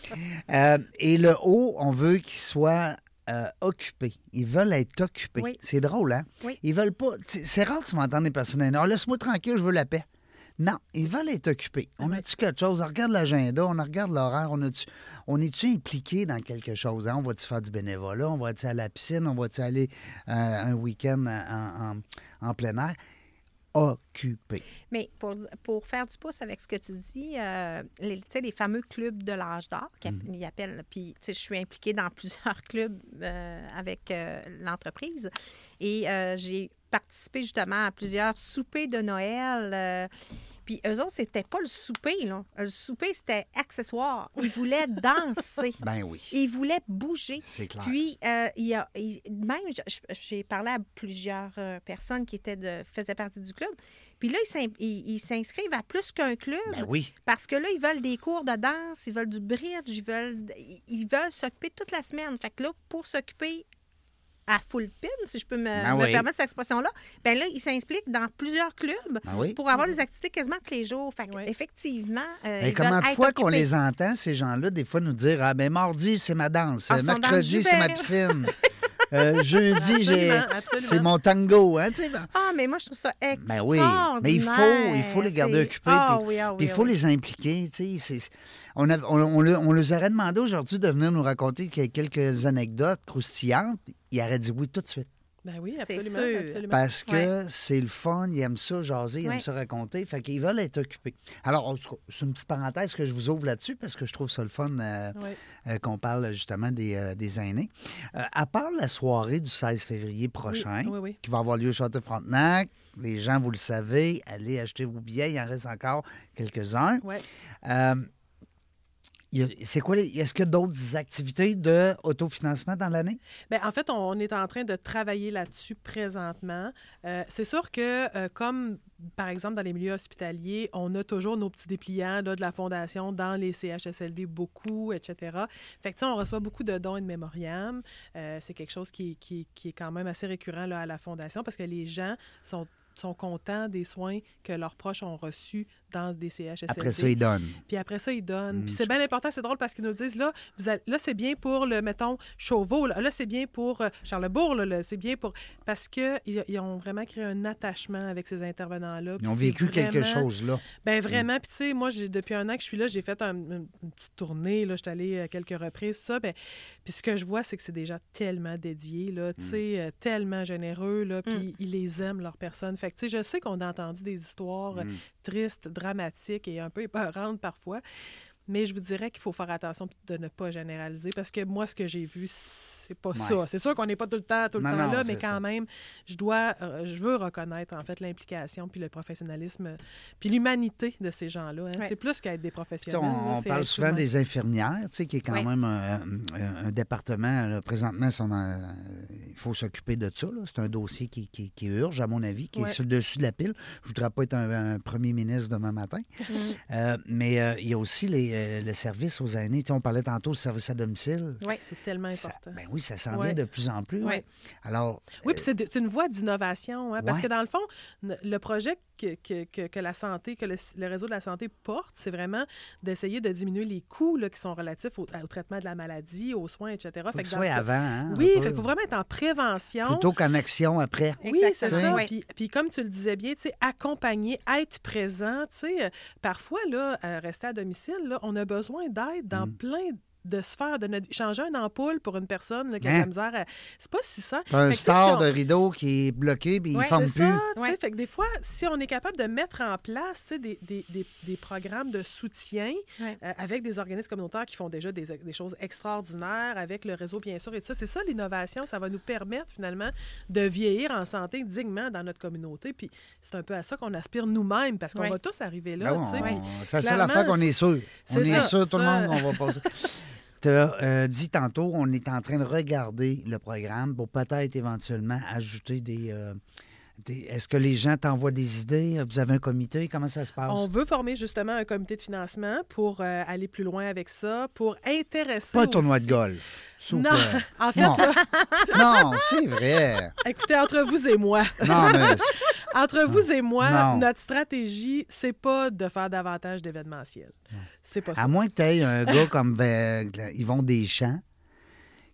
Euh, et le haut, on veut qu'ils soient euh, occupés. Ils veulent être occupés. Oui. C'est drôle, hein? Oui. Ils veulent pas. C'est rare que tu vas entendre des personnes aînées. Ah, laisse-moi tranquille, je veux la paix. Non, ils veulent être occupés. On a-tu quelque chose? On regarde l'agenda, on regarde l'horaire, on a-tu. On est-tu impliqué dans quelque chose? hein? On va-tu faire du bénévolat? On va-tu à la piscine? On va-tu aller euh, un week-end en, en- en plein air? Occupé. Mais pour, pour faire du pouce avec ce que tu dis, euh, les, tu sais, les fameux clubs de l'âge d'or, qu'ils Mm-hmm. ils appellent, puis je suis impliquée dans plusieurs clubs euh, avec euh, l'entreprise et j'ai participé justement à plusieurs soupers de Noël. euh, Puis eux autres, c'était pas le souper, là. Le souper, c'était accessoire. Ils voulaient danser. Ben oui. Ils voulaient bouger. C'est clair. Puis, euh, il y a, il- même, j'ai parlé à plusieurs euh, personnes qui étaient de, faisaient partie du club. Puis là, ils s'inscrivent à plus qu'un club. Ben oui. Parce que là, ils veulent des cours de danse, ils veulent du bridge, ils veulent ils veulent s'occuper toute la semaine. Fait que là, pour s'occuper à full pin, si je peux me, Ben me oui. permettre cette expression-là, ben là, ils s'impliquent dans plusieurs clubs Ben oui. pour avoir des activités quasiment tous les jours. Fait que, Oui. effectivement, euh, Mais ils comment de fois qu'on les entend, ces gens-là, des fois nous dire Ah, ben mardi, c'est ma danse. Ah, le Mercredi, c'est ma piscine. Euh, jeudi. C'est mon tango. Hein, ben- Ah, mais moi, je trouve ça Ben oui, extraordinaire. mais il faut, il faut les garder occupés. Ah puis- oui, ah puis il faut ah oui. les impliquer. On, a- on, on le- on leur aurait demandé aujourd'hui de venir nous raconter que- quelques anecdotes croustillantes. Ils auraient dit oui tout de suite. Ben oui, absolument. sûr. absolument. Parce que c'est le fun, ils aiment ça jaser, ils aiment ça raconter. Fait qu'ils veulent être occupés. Alors, en tout cas, c'est une petite parenthèse que je vous ouvre là-dessus parce que je trouve ça le fun euh, Ouais. euh, qu'on parle justement des, euh, des aînés. Euh, à part la soirée du 16 février prochain, Oui, oui. qui va avoir lieu au Château-Frontenac, les gens, vous le savez, allez acheter vos billets, il en reste encore quelques-uns. Ouais. Euh, il y a- c'est quoi, est-ce qu'il y a d'autres activités de autofinancement dans l'année? Bien, en fait, on est en train de travailler là-dessus présentement. Euh, c'est sûr que, euh, comme par exemple dans les milieux hospitaliers, on a toujours nos petits dépliants de la Fondation dans les CHSLD, beaucoup, etc. Fait que, on reçoit beaucoup de dons et de mémoriam. Euh, c'est quelque chose qui, est quand même assez récurrent à la Fondation parce que les gens sont contents des soins que leurs proches ont reçus dans des CHSLD. Après ça, ils donnent. Puis après ça, ils donnent. Mm, Puis c'est bien important, c'est drôle parce qu'ils nous disent là, vous allez- là c'est bien pour le, mettons, Chauveau, là, Là, c'est bien pour euh, Charlebourg, là, là, c'est bien pour. Parce qu'ils ils ont vraiment créé un attachement avec ces intervenants-là. Ils ont vécu quelque chose, là. Ben vraiment. Puis tu sais, moi, j'ai- depuis un an que je suis là, j'ai fait un- une, petite tournée. Là, je suis allée à quelques reprises, tout ça. Ben, puis ce que je vois, c'est que c'est des gens tellement dédiés, là, tu sais, euh, tellement généreux, là, puis ils les aiment, leurs personnes. Fait que tu sais, je sais qu'on a entendu des histoires tristes, dramatiques et un peu épeurantes parfois. Mais je vous dirais qu'il faut faire attention de ne pas généraliser parce que moi, ce que j'ai vu, c'est pas Ouais. ça. C'est sûr qu'on n'est pas tout le temps, tout le Non, temps non, là, mais quand ça. même, je dois, euh, je veux reconnaître en fait l'implication puis le professionnalisme puis l'humanité de ces gens-là. hein. Ouais. C'est plus qu'être des professionnels. on, là, on c'est parle souvent humain. des infirmières, tu sais, qui est quand même un, un- un département. là, présentement, il faut s'occuper de ça. C'est un dossier qui, qui- qui urge, à mon avis, qui Ouais. est sur le dessus de la pile. Je ne voudrais pas être un, un premier ministre demain matin. Euh, mais euh, il y a aussi les, euh, le service aux aînés. Tu sais, on parlait tantôt du service à domicile. Oui, c'est tellement Ça- important. ben oui, ça s'en Ouais. vient de plus en plus. Ouais. Alors, Oui, puis c'est de- c'est une voie d'innovation. hein, parce que dans le fond, le projet que, que- que- que la santé, que le, le réseau de la santé porte, c'est vraiment d'essayer de diminuer les coûts là, qui sont relatifs au, au traitement de la maladie, aux soins, etc. faut Fait que soit cas- avant. hein, Oui, fait faut vraiment être en prévention. Plutôt qu'en action après. Oui, c'est ça. Oui. Puis, puis comme tu le disais bien, tu sais, accompagner, être présent, tu sais, euh, parfois, là, euh, rester à domicile, là, on a besoin d'aide dans Mm. plein de de notre vie. Changer une ampoule pour une personne là, qui a de Hein? la misère, à- c'est pas si ça. T'as un si on- de rideau qui est bloqué puis il Ouais, ne forme c'est plus. ça, tu sais. Ouais. Fait que des fois, si on est capable de mettre en place des, des, des, des programmes de soutien Ouais. euh, avec des organismes communautaires qui font déjà des, des choses extraordinaires, avec le réseau, bien sûr, et tout ça, c'est ça l'innovation. Ça va nous permettre finalement de vieillir en santé dignement dans notre communauté. Puis c'est un peu à ça qu'on aspire nous-mêmes, parce qu'on Ouais. va tous arriver là. Ben on- C'est la seule affaire qu'on est sûr. On c'est est ça, sûr, tout le monde, on va passer. Tu as dit tantôt, on est en train de regarder le programme pour peut-être éventuellement ajouter des. euh, des- Est-ce que les gens t'envoient des idées? Vous avez un comité? Comment ça se passe? On veut former justement un comité de financement pour euh, aller plus loin avec ça, pour intéresser. Pas un tournoi de golf. Non, en fait, Non. c'est vrai. écoutez, entre vous et moi, Non, mais Entre vous et moi, Non. notre stratégie, c'est pas de faire davantage d'événementiels. C'est pas ça. à moins que tu aies un gars comme ben, Yvon Deschamps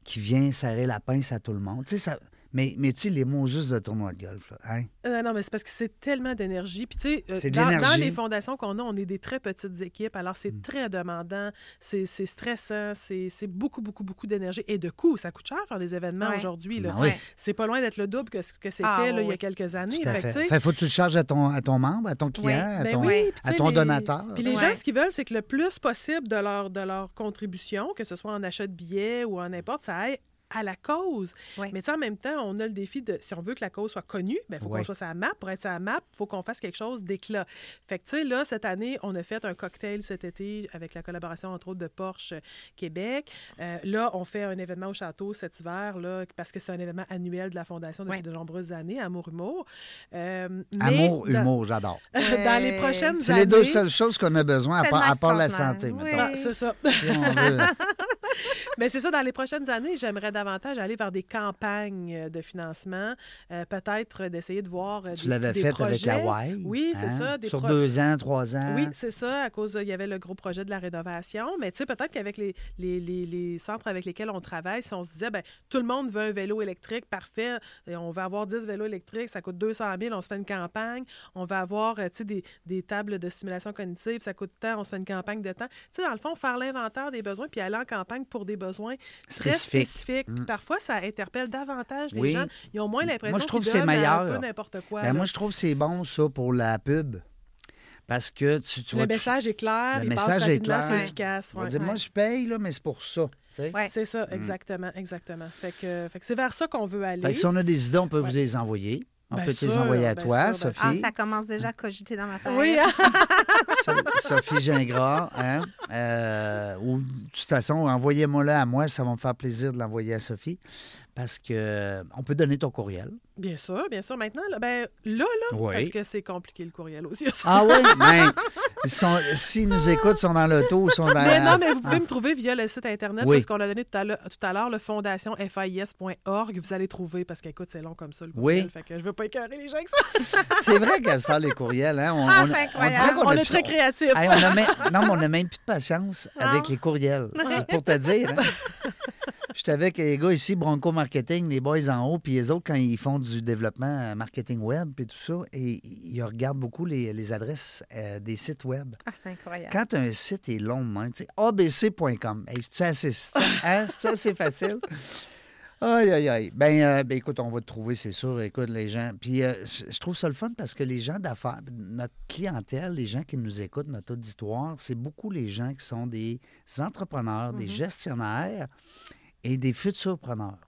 qui vient serrer la pince à tout le monde. Tu sais, ça... Mais, mais tu sais, les mots juste de tournoi de golf, là, hein? Euh, non, mais c'est parce que c'est tellement d'énergie. Puis, tu sais, euh, dans, les fondations qu'on a, on est des très petites équipes. Alors, c'est Mm. très demandant, c'est c'est stressant, c'est c'est beaucoup, beaucoup, beaucoup d'énergie et de coûts. Ça coûte cher faire des événements Ouais. aujourd'hui. là. Ben oui. C'est pas loin d'être le double que ce que c'était Ah, il y a quelques années. Tout à Fait faut que tu le charges à ton, à ton membre, à ton client, à Ben ton, à ton les- donateur. Puis les Ouais. gens, ce qu'ils veulent, c'est que le plus possible de leur, de leur contribution, que ce soit en achat de billets ou en n'importe, ça aille à la cause. Oui. Mais tu sais, en même temps, on a le défi de, si on veut que la cause soit connue, il faut Ouais. qu'on soit la map. Pour être la map, il faut qu'on fasse quelque chose d'éclat. Fait que, tu sais, là, cette année, on a fait un cocktail cet été avec la collaboration, entre autres, de Porsche Québec. Euh, là, on fait un événement au château cet hiver, là, parce que c'est un événement annuel de la Fondation depuis Ouais. de nombreuses années, Amour Humour. Euh, Amour, dans- humour, j'adore. dans les prochaines C'est années... les deux seules choses qu'on a besoin, à C'est part, à part la santé, Oui. Ah, c'est ça. Si on veut. Mais c'est ça, dans les prochaines années, j'aimerais davantage aller vers des campagnes de financement, euh, peut-être d'essayer de voir euh, Tu des, l'avais des fait projets. avec Hawaï. Oui, c'est hein? ça. Des Sur pro- deux ans, trois ans? Oui, c'est ça, à cause, il y avait le gros projet de la rénovation. Mais tu sais, peut-être qu'avec les, les, les- les centres avec lesquels on travaille, si on se disait, ben tout le monde veut un vélo électrique, parfait, et on va avoir 10 vélos électriques, ça coûte 200 000, on se fait une campagne. On va avoir, euh, tu sais, des, des tables de stimulation cognitive, ça coûte tant, on se fait une campagne de temps. Tu sais, dans le fond, faire l'inventaire des besoins puis aller en campagne pour des besoins très Spécifique. spécifiques. Puis parfois, ça interpelle davantage les gens. Ils ont moins l'impression je trouve c'est un meilleur. peu n'importe quoi. Ben, moi, je trouve que c'est bon, ça, pour la pub. Parce que tu, tu le vas- message est clair, Le il passe message est clair. c'est efficace. vas ouais. dire, moi, je paye, là, mais c'est pour ça. Ouais. C'est ça, exactement, exactement. Fait que, fait que c'est vers ça qu'on veut aller. Fait que si on a des idées, on peut vous les envoyer. On Bien peut te les envoyer à bien toi, sûr, bien Ah, Sophie. ça commence déjà à cogiter dans ma tête. Oui? So- Sophie Gingras. Hein? Euh, ou de toute façon, envoyez-moi-le à moi, ça va me faire plaisir de l'envoyer à Sophie. Parce que euh, on peut donner ton courriel. Bien sûr, bien sûr. Maintenant, là, ben, là, là Oui. parce que c'est compliqué le courriel aussi. Ah oui, sont- s'ils nous écoutent, ils sont dans l'auto, ils sont dans Mais non, mais vous pouvez me trouver via le site Internet, Oui. parce qu'on a donné tout à l'heure, tout à l'heure, le fondationfais.org. Vous allez trouver, parce qu'écoute, c'est long comme ça, le Oui. courriel. Fait que je veux pas écœurer les gens avec ça. C'est vrai qu'à ça, les courriels, hein? On, Ah, on- c'est on incroyable. On est plus- très créatifs. Hey, on a même- non, mais on n'a même plus de patience avec les courriels. C'est pour te dire. Hein? J'étais avec les gars ici, Bronco Marketing, les boys en haut, puis les autres, quand ils font du développement euh, marketing web et tout ça, et ils regardent beaucoup les, les adresses euh, des sites web. Ah, c'est incroyable. Quand un site est long, de même, tu sais, abc.com, hey, c'est assez, hein? assez facile? Aïe, aïe, aïe. Ben, euh, ben, écoute, on va te trouver, c'est sûr. Écoute, les gens. Puis, euh, je je trouve ça le fun parce que les gens d'affaires, notre clientèle, les gens qui nous écoutent, notre auditoire, c'est beaucoup les gens qui sont des entrepreneurs, des gestionnaires et des futurs preneurs.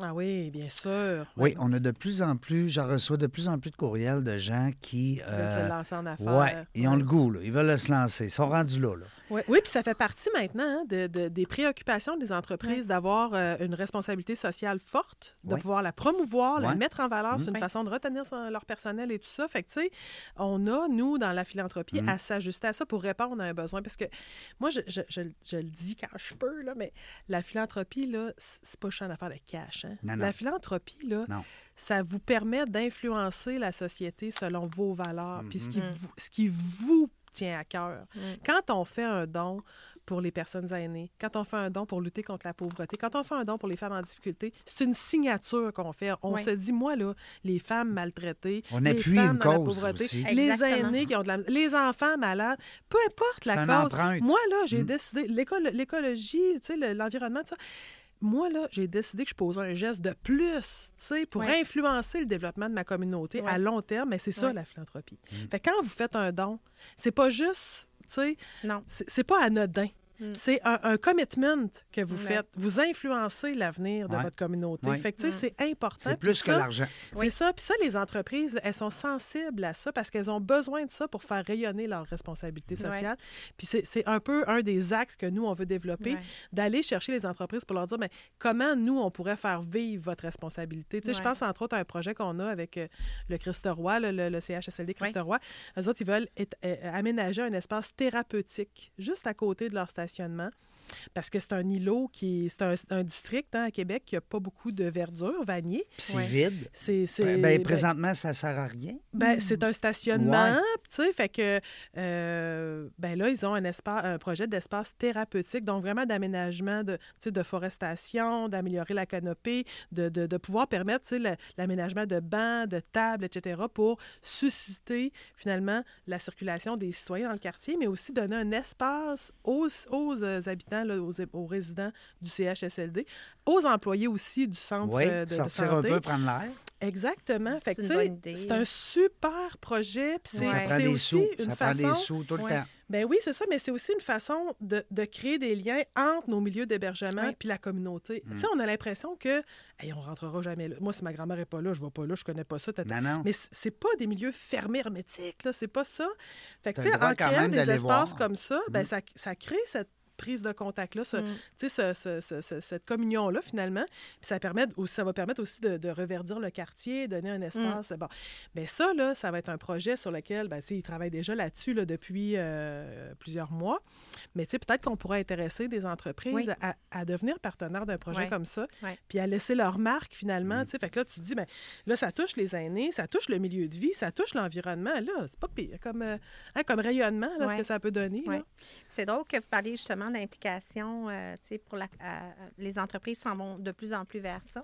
Ah oui, bien sûr. Oui, on a de plus en plus, j'en reçois de plus en plus de courriels de gens qui. Ils veulent euh, se lancer en affaires. ouais, ils ont Ouais. le goût, là. Ils veulent se lancer. Ils sont rendus là, là. Oui, oui, puis ça fait partie maintenant hein, de, de- des préoccupations des entreprises d'avoir euh, une responsabilité sociale forte, de pouvoir la promouvoir, la mettre en valeur. Mm. C'est une façon de retenir son- leur personnel et tout ça. Fait que, tu sais, on a, nous, dans la philanthropie, Mm. à s'ajuster à ça pour répondre à un besoin. Parce que moi, je, je- je- je le dis quand je peux, là, mais la philanthropie, là, c'est pas une affaire de cash. hein. Non, non. La philanthropie, là, Non. ça vous permet d'influencer la société selon vos valeurs, puis ce qui, Mhm. vous, ce qui vous tient à cœur. Mm. Quand on fait un don pour les personnes aînées, quand on fait un don pour lutter contre la pauvreté, quand on fait un don pour les femmes en difficulté, c'est une signature qu'on fait. On Oui. se dit, moi, là, les femmes maltraitées, On les appuie femmes une dans la pauvreté, aussi. les Exactement. aînés qui ont de la... les enfants malades, peu importe la cause. empreinte. Moi, là, j'ai Mm. décidé, l'école- l'écologie, tu sais, le- l'environnement, tout ça, moi, là, j'ai décidé que je posais un geste de plus, tu sais, pour Ouais. influencer le développement de ma communauté Ouais. à long terme, mais c'est ça, Ouais. la philanthropie. Mm. Fait que quand vous faites un don, c'est pas juste, tu sais, Non. c'est c'est pas anodin. Mm. C'est un, un commitment que vous Ouais. faites. Vous influencez l'avenir de Ouais. votre communauté. Ouais. Fait que, sais, c'est important. C'est plus que l'argent. C'est Oui. ça. Puis ça, les entreprises, elles sont sensibles à ça parce qu'elles ont besoin de ça pour faire rayonner leur responsabilité Ouais. sociale. Puis c'est c'est un peu un des axes que nous, on veut développer, Ouais. d'aller chercher les entreprises pour leur dire, mais comment nous, on pourrait faire vivre votre responsabilité? Tu sais, Je pense entre autres à un projet qu'on a avec euh, le Christ Roy, le, le- le CHSLD Christ Ouais. Roy. Eux autres, ils veulent être- euh, aménager un espace thérapeutique juste à côté de leur stationnement. Parce que c'est un îlot qui. C'est un, un district hein, à Québec qui n'a pas beaucoup de verdure, Vanier. C'est Ouais. vide. C'est. c'est- Ben, ben- présentement, ça sert à rien. ben, c'est un stationnement, Ouais. tu sais, fait que, euh, ben là, ils ont un, espace, un projet d'espace thérapeutique, donc vraiment d'aménagement de, tu sais, de forestation, d'améliorer la canopée, de, de, de pouvoir permettre, tu sais, le- l'aménagement de bancs, de tables, etc., pour susciter, finalement, la circulation des citoyens dans le quartier, mais aussi donner un espace aux, aux euh, habitants, là, aux, aux résidents du CHSLD, aux employés aussi du centre Oui, euh, de, de sortir santé. un peu, prendre l'air. Exactement. C'est une tu sais, bonne idée. c'est un super projet. Puis c'est Ouais. Ça prend c'est des aussi sous. une Ça prend façon. des sous tout le Ouais. temps. Ben oui, c'est ça, mais c'est aussi une façon de, de créer des liens entre nos milieux d'hébergement puis la communauté. Mm. Tu sais, on a l'impression que, hey, on rentrera jamais là. Moi, si ma grand-mère n'est pas là, je ne vais pas là, je connais pas ça. Non, non. Mais c'est pas des milieux fermés hermétiques, là, c'est pas ça. Fait que, tu sais, en créant des espaces voir. comme ça, ben, Mm. ça, ça crée cette prise de contact-là, ce- Mm. tu sais, ce- ce- ce- ce- cette communion-là, finalement. Puis ça, permet, ça va permettre aussi de, de reverdir le quartier, donner un espace. Bon, mais ça, là, ça va être un projet sur lequel, ben, tu sais, ils travaillent déjà là-dessus là, depuis euh, plusieurs mois. Mais tu sais, peut-être qu'on pourrait intéresser des entreprises Oui. à, à devenir partenaires d'un projet comme ça, puis à laisser leur marque, Mm. finalement. tu sais. Fait que là, tu te dis, ben, là, ça touche les aînés, ça touche le milieu de vie, ça touche l'environnement. Là, c'est pas pire comme, euh, hein, comme rayonnement, là, ce que ça peut donner. C'est drôle que vous parliez justement de l'implication, euh, tu sais, pour la, euh, les entreprises s'en vont de plus en plus vers ça.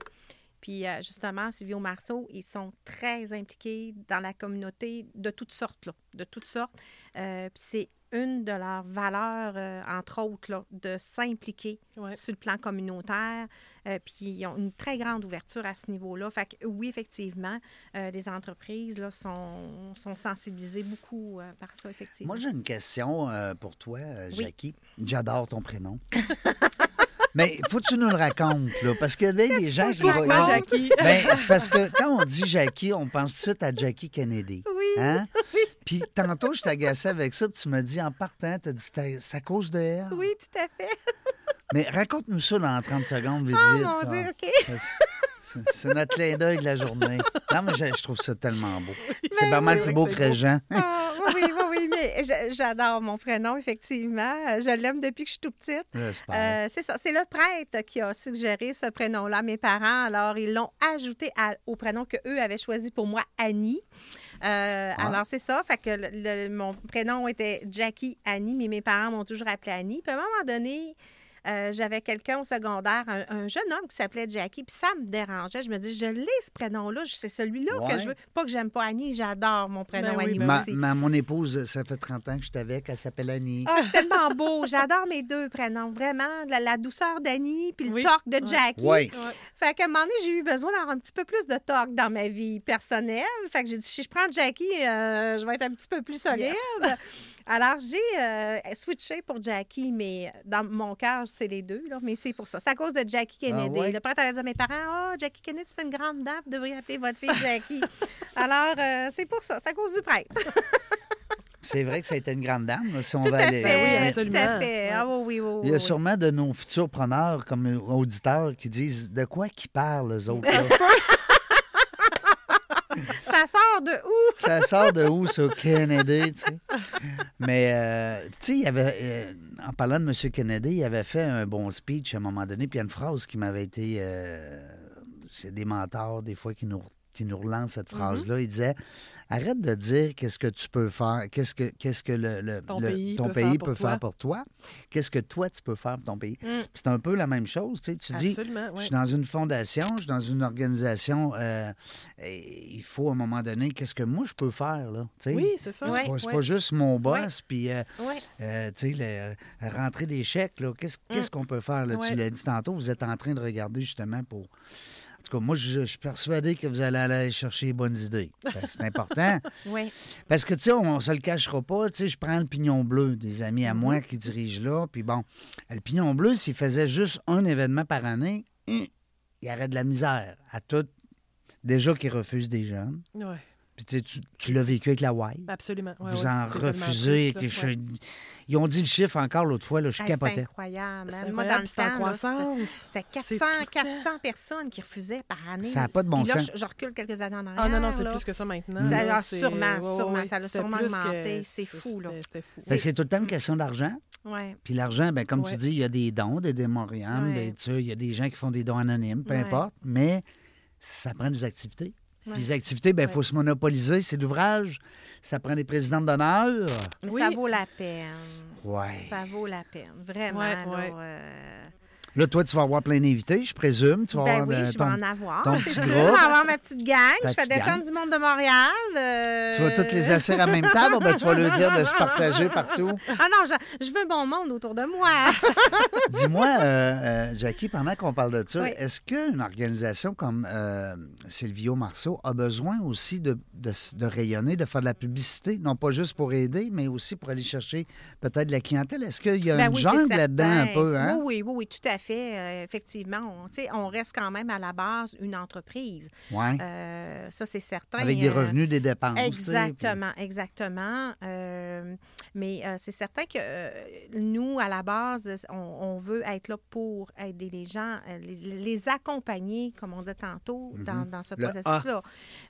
Puis euh, justement, Silvio Marceau, ils sont très impliqués dans la communauté de toutes sortes, de toutes sortes. Euh, puis c'est une de leurs valeurs, euh, entre autres, là, de s'impliquer Ouais. sur le plan communautaire. Euh, puis ils ont une très grande ouverture à ce niveau-là. Fait que oui, effectivement, euh, les entreprises là, sont, sont sensibilisées beaucoup euh, par ça, effectivement. Moi, j'ai une question euh, pour toi, Oui. Jackie. J'adore ton prénom. Mais faut que tu nous le racontes, là, parce que là, les gens qui vont- Jackie. Ben, c'est parce que quand on dit Jackie, on pense tout de suite à Jackie Kennedy. Oui. Hein? Puis tantôt, je t'agaçais avec ça, puis tu m'as dit en partant, tu as dit c'est à cause de elle. Oui, tout à fait. Mais raconte-nous ça dans 30 secondes, vite, Oh vite. mon là. Dieu, OK. C'est- notre clin d'œil de la journée. Non, mais je, je trouve ça tellement beau. C'est pas mal plus beau que. Jean. Ah, oui, oui, oui, oui, mais je- j'adore mon prénom, effectivement. Je l'aime depuis que je suis tout petite. Euh, c'est ça, c'est le prêtre qui a suggéré ce prénom-là à mes parents. Alors, ils l'ont ajouté à- au prénom qu'eux avaient choisi pour moi, Annie. Euh, Ah. Alors, c'est ça. Fait que le- le- mon prénom était Jackie Annie, mais mes parents m'ont toujours appelé Annie. Puis à un moment donné, euh, j'avais quelqu'un au secondaire, un, un jeune homme qui s'appelait Jackie, puis ça me dérangeait. Je me dis, je l'ai ce prénom-là, c'est celui-là Ouais. que je veux. Pas que j'aime pas Annie, j'adore mon prénom Ben oui, Annie ben Ma, aussi. ma- mon épouse, ça fait 30 ans que je suis avec, elle s'appelle Annie. Ah, c'est tellement beau. J'adore mes deux prénoms. Vraiment, la, la douceur d'Annie puis le Oui. torque de Ouais. Jackie. Oui. Ouais. Fait qu'à un moment donné, j'ai eu besoin d'avoir un petit peu plus de torque dans ma vie personnelle. Fait que j'ai dit, si je prends Jackie, euh, je vais être un petit peu plus solide. Alors, j'ai euh, switché pour Jackie, mais dans mon cœur, c'est les deux. Là, mais c'est pour ça. C'est à cause de Jackie Kennedy. Ah ouais? Le prêtre avait dit à mes parents, oh, Jackie Kennedy, c'est une grande dame, vous devriez appeler votre fille Jackie. Alors, euh, c'est pour ça. C'est à cause du prêtre. C'est vrai que ça a été une grande dame, là, si on Tout va aller. fait. Oui, tout absolument. à fait. Ah oui, oui, oui. Il y a sûrement de nos futurs preneurs comme auditeurs qui disent de quoi qu'ils parlent, eux autres. Ça sort de où? Ça sort de où, ça, Kennedy, tu sais? Mais, euh, tu sais, il y avait, euh, en parlant de M. Kennedy, il avait fait un bon speech à un moment donné, puis il y a une phrase qui m'avait été... euh, c'est des mentors, des fois, qui nous, qui nous relancent cette Mm-hmm. phrase-là. Il disait, arrête de dire qu'est-ce que tu peux faire, qu'est-ce que, qu'est-ce que le, le- Ton le- pays ton peut pays faire pour peut toi. faire pour toi, qu'est-ce que toi, tu peux faire pour ton pays? Mm. C'est un peu la même chose, tu sais. Tu dis, je suis dans une fondation, je suis dans une organisation. euh, et il faut à un moment donné, qu'est-ce que moi je peux faire là tu sais? Oui, c'est ça. C'est Ouais, pas, c'est ouais. pas juste mon boss, puis euh, euh, tu sais, rentrer des chèques, là, qu'est-ce qu'est-ce qu'on peut faire? Là? Tu l'as dit tantôt, vous êtes en train de regarder justement pour. En tout cas, moi, je, je suis persuadé que vous allez aller chercher les bonnes idées. Ben, C'est important. Oui. Parce que, tu sais, on ne se le cachera pas. Tu sais, je prends le Pignon Bleu, des amis à Mm-hmm. moi qui dirigent là. Puis bon, le Pignon Bleu, s'il faisait juste un événement par année, hum, il y aurait de la misère à tout. Déjà qu'ils refusent des jeunes. Ouais, Puis tu sais, tu, l'as vécu avec la WAI. absolument. Ouais, vous ouais, en refusez. triste, là. Ouais. Ils ont dit le chiffre encore l'autre fois, là, je c'est capotais. incroyable. C'est hein? Moi, dans incroyable, le temps, c'était C'est 400, tout le temps. 400 personnes qui refusaient par année. Ça n'a pas de bon Puis là, sens. je, je recule quelques années en arrière. Ah non, non, c'est plus que ça maintenant. Ça là, a c'est- sûrement, ouais, sûrement, ouais, ça a sûrement que- augmenté, c'est fou, là. que c'est tout le temps une question d'argent. Ouais. Puis l'argent, ben, comme Ouais. tu dis, il y a des dons, des démoriums, Ouais. des- tu sais, il y a des gens qui font des dons anonymes, peu Ouais. importe, mais ça prend des activités. Puis les activités, il Ouais. faut se monopoliser. C'est d'ouvrage, ça prend des présidents d'honneur. Mais Oui. ça vaut la peine. Ouais. Ça vaut la peine. Vraiment. Ouais. euh, Là, toi, tu vas avoir plein d'invités, je présume. Tu vas Ben avoir oui, de- je ton- vais en avoir. c'est sûr. Je vais avoir ma petite gang. Ta je fais descendre gang. du monde de Montréal. euh, Tu vas toutes les asseoir en même temps, ben, tu vas leur dire de se partager partout. Ah non, je, je veux bon monde autour de moi. Dis-moi, euh, euh, Jackie, pendant qu'on parle de ça, Oui. est-ce qu'une organisation comme Silvio Marceau a besoin aussi de, de s- de rayonner, de faire de la publicité, non pas juste pour aider, mais aussi pour aller chercher peut-être de la clientèle? Est-ce qu'il y a Ben une oui, jungle là-dedans un peu? Hein? Oui, oui, oui, tout à fait. Euh, effectivement, on, reste quand même à la base une entreprise. Ouais. Euh, ça, c'est certain. Avec des Euh, revenus, des dépenses. Exactement, exactement. Euh, mais euh, c'est certain que euh, nous, à la base, on, on veut être là pour aider les gens, euh, les, les accompagner, comme on disait tantôt, dans, dans ce processus-là.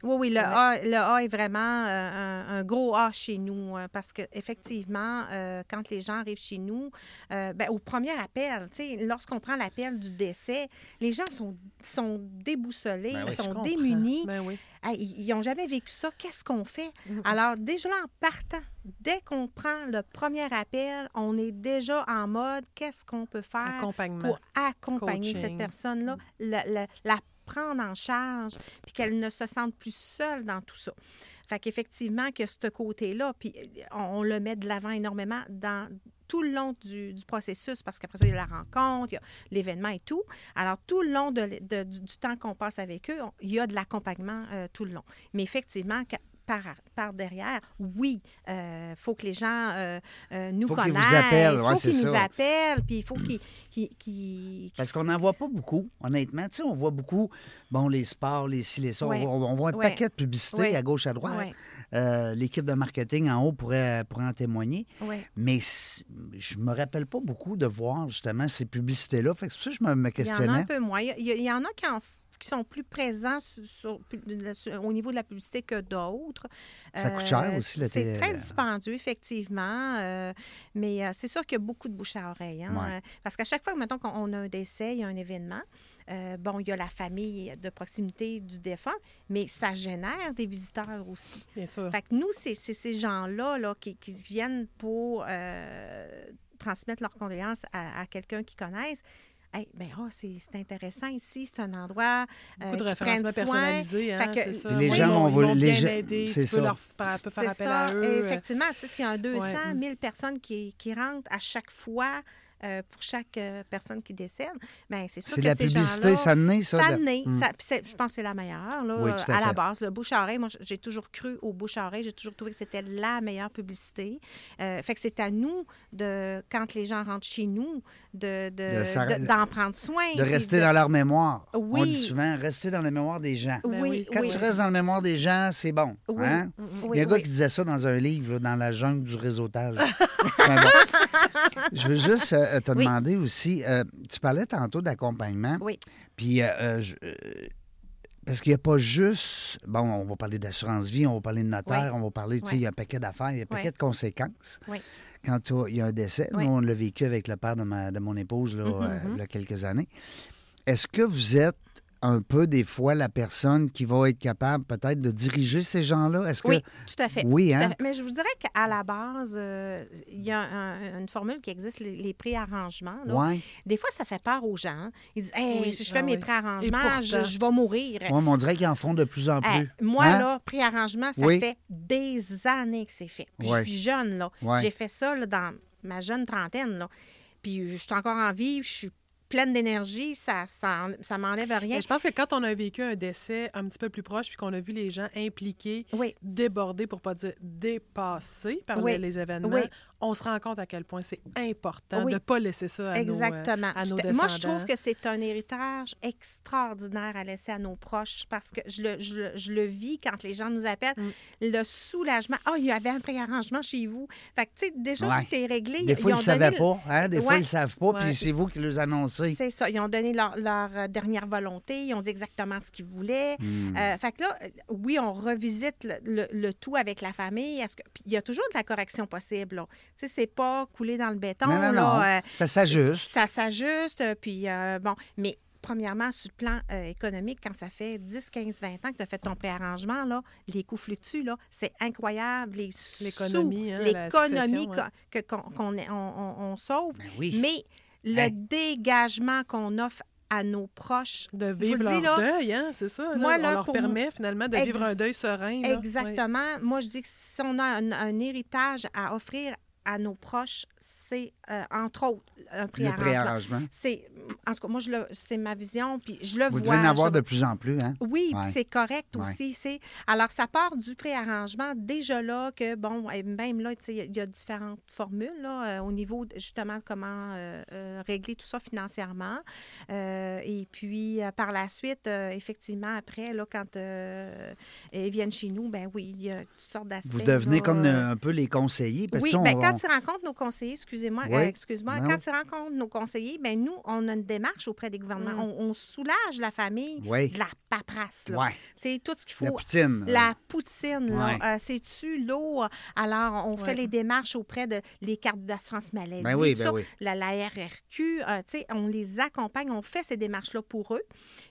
Oui, oui, le, A, le A est vraiment euh, un, un gros A chez nous, euh, parce qu'effectivement, quand les gens arrivent chez nous, euh, ben, au premier appel, tu sais, lorsqu'on prend l'appel du décès, les gens sont, sont déboussolés, Ben oui, sont démunis. Ben oui. Ils n'ont jamais vécu ça. Qu'est-ce qu'on fait? Alors, déjà là, en partant, dès qu'on prend le premier appel, on est déjà en mode qu'est-ce qu'on peut faire pour accompagner Coaching. cette personne-là, la, prendre en charge, puis qu'elle ne se sente plus seule dans tout ça. Fait qu'effectivement, que ce côté-là, puis on, on le met de l'avant énormément dans tout le long du, du processus, parce qu'après ça, il y a la rencontre, il y a l'événement et tout. Alors, tout le long de, de- du, du temps qu'on passe avec eux, on- il y a de l'accompagnement euh, tout le long. Mais effectivement, par, par derrière, oui, il faut que les gens euh, euh, nous Faut connaissent. appellent, Il faut qu'ils nous appellent, puis il faut qu'ils... qu'ils- qu'ils- Parce qu'on n'en voit pas beaucoup, honnêtement. Tu sais, on voit beaucoup, bon, les sports, les ci, les ça. Ouais. On, voit- on voit un Ouais. paquet de publicités à gauche, à droite. Euh, L'équipe de marketing en haut pourrait, pourrait en témoigner. Mais je me rappelle pas beaucoup de voir justement ces publicités-là. Fait que c'est pour ça que je me, me Il y en a questionnais. un peu moins. Il y, il y en a qui, en- qui sont plus présents sur- sur- sur- au niveau de la publicité que d'autres. Ça coûte cher aussi, la C'est télé- très dispendieux, effectivement. euh, mais euh, c'est sûr qu'il y a beaucoup de bouche à oreille. hein, Ouais. euh, Parce qu'à chaque fois, mettons qu'on a un décès, il y a un événement. Euh, bon, il y a la famille de proximité du défunt, mais ça génère des visiteurs aussi. Bien sûr. Fait que nous, c'est c'est ces gens-là là, qui, qui viennent pour euh, transmettre leurs condoléances à, à quelqu'un qu'ils connaissent. Hey, ben, oh, c'est c'est intéressant ici, c'est un endroit. euh, Beaucoup de référencements personnalisés, hein, Fait que- c'est ça. Les Oui, gens vont vont, les bien gens- aider. c'est Tu ça. peux leur faire, peut faire appel ça. à eux. Et effectivement, tu sais, s'il y a un 200 Ouais. 000 personnes qui, qui rentrent à chaque fois euh, pour chaque euh, personne qui décède, bien, c'est sûr C'est que de la ces publicité, gens-là- ça naît, ça. Ça naît. Ça- puis c'est- je pense que c'est la meilleure, là, Oui, tout à à, la base. Le bouche-à-oreille, moi, j'ai toujours cru au bouche-à-oreille. J'ai toujours trouvé que c'était la meilleure publicité. Euh, fait que c'est à nous, de, quand les gens rentrent chez nous, de, de- De d'en prendre soin. De rester dans leur mémoire. On Oui. dit souvent, rester dans la mémoire des gens. Ben Oui. Quand oui. tu restes dans la mémoire des gens, c'est bon. Oui. hein? Oui, Il y a un gars oui. qui disait ça dans un livre, là, dans la jungle du réseautage. Enfin, bon. Je veux juste euh, te Oui. demander aussi, euh, tu parlais tantôt d'accompagnement. Oui. Puis, euh, je- parce qu'il n'y a pas juste, bon, on va parler d'assurance vie, on va parler de notaire, Oui. on va parler, tu sais, il y a un paquet d'affaires, il y a un paquet de conséquences. Oui. Quand il y a un décès, Oui. nous, on l'a vécu avec le père de, ma- de mon épouse, là, Mhm, euh, mhm. il y a quelques années. Est-ce que vous êtes un peu, des fois, la personne qui va être capable peut-être de diriger ces gens-là? Est-ce que... Oui, tout à fait. Oui, Tout à hein? fait. Mais je vous dirais qu'à la base, euh, il y a un- une formule qui existe, les, les préarrangements. Oui. Des fois, ça fait peur aux gens. Ils disent Hey, Oui, si je fais ah mes oui. préarrangements, je, vais mourir. Ouais, mais on dirait qu'ils en font de plus en plus. Hey, moi, Hein? là, préarrangement, ça Oui. fait des années que c'est fait. Puis je suis jeune, là. J'ai fait ça là, dans ma jeune trentaine, là. Puis je suis encore en vie, je suis pleine d'énergie, ça, ça, ça m'enlève rien. Mais je pense que quand on a vécu un décès un petit peu plus proche, puis qu'on a vu les gens impliqués, Oui, débordés, pour pas dire dépassés par Oui. le- les événements, Oui. on se rend compte à quel point c'est important Oui. de ne pas laisser ça à exactement. nos, euh, à nos Moi, je trouve que c'est un héritage extraordinaire à laisser à nos proches parce que je le, je le- je le vis quand les gens nous appellent. Mm. Le soulagement. Ah, il y avait un préarrangement chez vous. Fait que, tu sais, déjà, Ouais. tout est réglé. Des fois, ils ne savaient donné- pas. Hein? Des fois, ils ne savent pas, Ouais. puis c'est vous qui les annoncez. C'est ça. Ils ont donné leur, leur, euh, dernière volonté. Ils ont dit exactement ce qu'ils voulaient. Hmm. Euh, fait que là, oui, on revisite le, le- le tout avec la famille. Est-ce que... Puis il y a toujours de la correction possible. Tu sais, c'est pas couler dans le béton. non, non, là, non. euh, ça s'ajuste. ça s'ajuste. Puis, euh, bon, mais premièrement, sur le plan euh, économique, quand ça fait 10, 15, 20 ans que tu as fait ton préarrangement, là, les coûts fluctuent. là. C'est incroyable. Les sous, L'économie, hein, la l'économie qu'on on, on- on sauve. Ben oui. Mais le dégagement qu'on offre à nos proches. De vivre le leur dis, là, deuil, hein, c'est ça. là. moi, là, on leur pour permet finalement de Ex- vivre un deuil serein. Ouais. Exactement. Moi, je dis que si on a un, un héritage à offrir à nos proches, c'est euh, entre autres un préarrangement. préarrangement. C'est, en tout cas, moi, je c'est ma vision, puis je le Vous vois. devez en avoir je- de plus en plus, hein? Oui, puis c'est correct Ouais. aussi. C'est... Alors, ça part du préarrangement. Déjà là, que, bon, et même là, tu sais, il y a- différentes formules là, euh, au niveau, justement, de comment euh, régler tout ça financièrement. Et puis, par la suite, effectivement, après, là, quand ils viennent chez nous, ben oui, il y a toutes sortes d'aspects. Vous devenez là, comme un peu les conseillers. Parce oui, que, sais, ben, on- quand tu rencontres nos conseillers, excusez-moi, Oui. euh, excuse-moi, Non. quand tu rencontres nos conseillers, ben nous, on a une démarche auprès des gouvernements. Mm. On, on soulage la famille Oui. de la paperasse. Là. Sais, tout ce qu'il faut. La poutine. La poutine, là, Ouais. euh, c'est-tu lourd? Alors, on fait les démarches auprès de les cartes d'assurance maladie, Ben oui, tout ben ça. La, la RRQ, euh, on les accompagne, on fait ces démarches-là pour eux.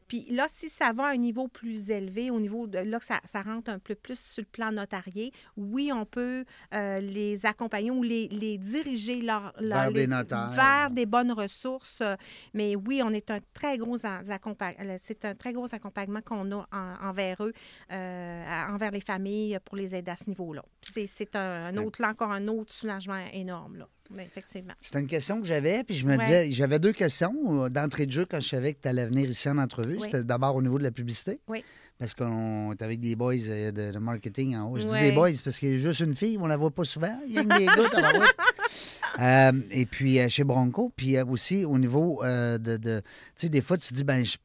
Puis là, si ça va à un niveau plus élevé, au niveau de là que ça, ça rentre un peu plus sur le plan notarié, oui, on peut euh, les accompagner ou les, les diriger leur, leur- Vers des les- notaires. vers des bonnes ressources. Mais oui, on est un très gros euh, c'est un très gros accompagnement qu'on a en- envers eux, euh, envers les familles pour les aider à ce niveau-là. Un, C'est un- autre, là encore un autre soulagement énorme là. Effectivement. C'était une question que j'avais, puis je me Ouais. disais, j'avais deux questions euh, d'entrée de jeu quand je savais que tu allais venir ici en entrevue. Oui. C'était d'abord au niveau de la publicité. Oui. Parce qu'on est avec des boys euh, de, de marketing en haut. Je dis des boys parce qu'il y a juste une fille, on la voit pas souvent. Il y a des gars. Euh, et puis euh, chez Bronco, puis euh, aussi au niveau de. de- tu sais, des fois, tu te dis, ben, je-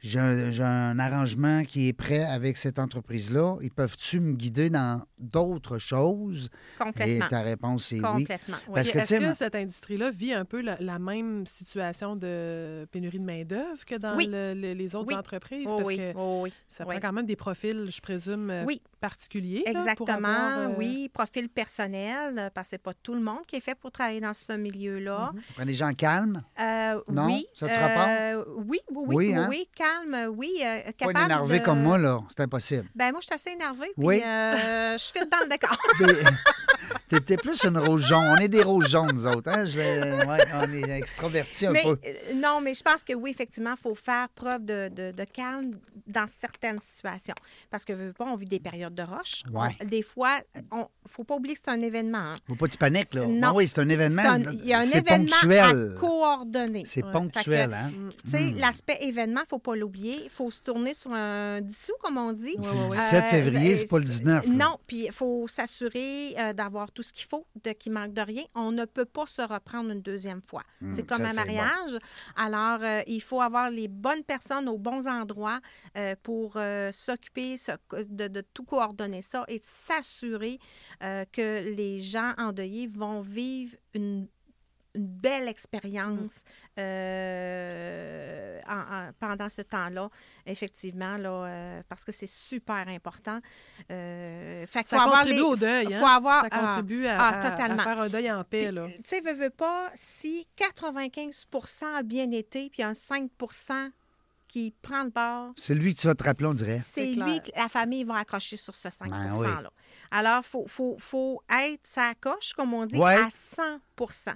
j'ai un, j'ai un arrangement qui est prêt avec cette entreprise-là. Ils peuvent-tu me guider dans d'autres choses? Et Complètement. ta réponse, oui. Complètement. oui. Parce Est-ce que cette industrie-là vit un peu la, la même situation de pénurie de main-d'œuvre que dans Oui. le- le- les autres Oui. entreprises? Oh Parce oui, que oh oui. ça oui. prend quand même des profils, je présume, euh, particuliers. là, pour Exactement, avoir, euh, oui. Profil personnel, euh, parce que c'est pas tout le monde qui est fait pour travailler dans ce milieu-là. Mhm. On prend des gens calmes? Euh, Non? oui. Ça te euh, rapporte? Oui, oui, oui, Oui, oui, hein? oui, calme, oui. euh, Pas capable une énervée de- comme moi, là. C'est impossible. Ben moi, je suis assez énervée, puis Oui. euh, je suis dans le décor. T'étais plus une rose jaune. On est des roses jaunes, nous autres. Hein? Je- ouais, on est extravertis un mais peu. euh, non, mais je pense que oui, effectivement, il faut faire preuve de, de- de calme dans certaines situations. Parce que, veux, pas, on vit des périodes de roche. Ouais. On- des fois, il ne faut pas oublier que c'est un événement. hein. Faut pas que tu paniques, là. Non. Ah oui, c'est un événement. Il y a un événement ponctuel. à coordonner. C'est Ouais. ponctuel, hein? Tu sais, Hmm. l'aspect événement, il ne faut pas l'oublier. Il faut se tourner sur un 10 sous, comme on dit. 17 Euh, février, euh, c'est pas le 19. là. Non, puis il faut s'assurer euh, d'avoir tout ce qu'il faut, de qu'il manque de rien. On ne peut pas se reprendre une deuxième fois. Hum, c'est comme ça, un mariage. Alors, euh, il faut avoir les bonnes personnes aux bons endroits pour s'occuper de, de tout coordonner ça et s'assurer que les gens endeuillés vont vivre une une belle expérience euh, en- en- pendant ce temps-là, effectivement, là, euh, parce que c'est super important. Euh, fait qu'il Ça faut avoir contribue les- au deuil. faut hein? avoir- ça ah, contribue à, ah, à- à totalement. faire un deuil en paix. Là. Tu sais, veux, veux pas, si 95% a bien été, puis un 5% qui prend le bord, C'est lui que tu vas te rappeler, on dirait. c'est lui que la famille va accrocher sur ce 5% Ben oui. Alors, il faut, faut, faut être sa coche, comme on dit, Ouais. à 100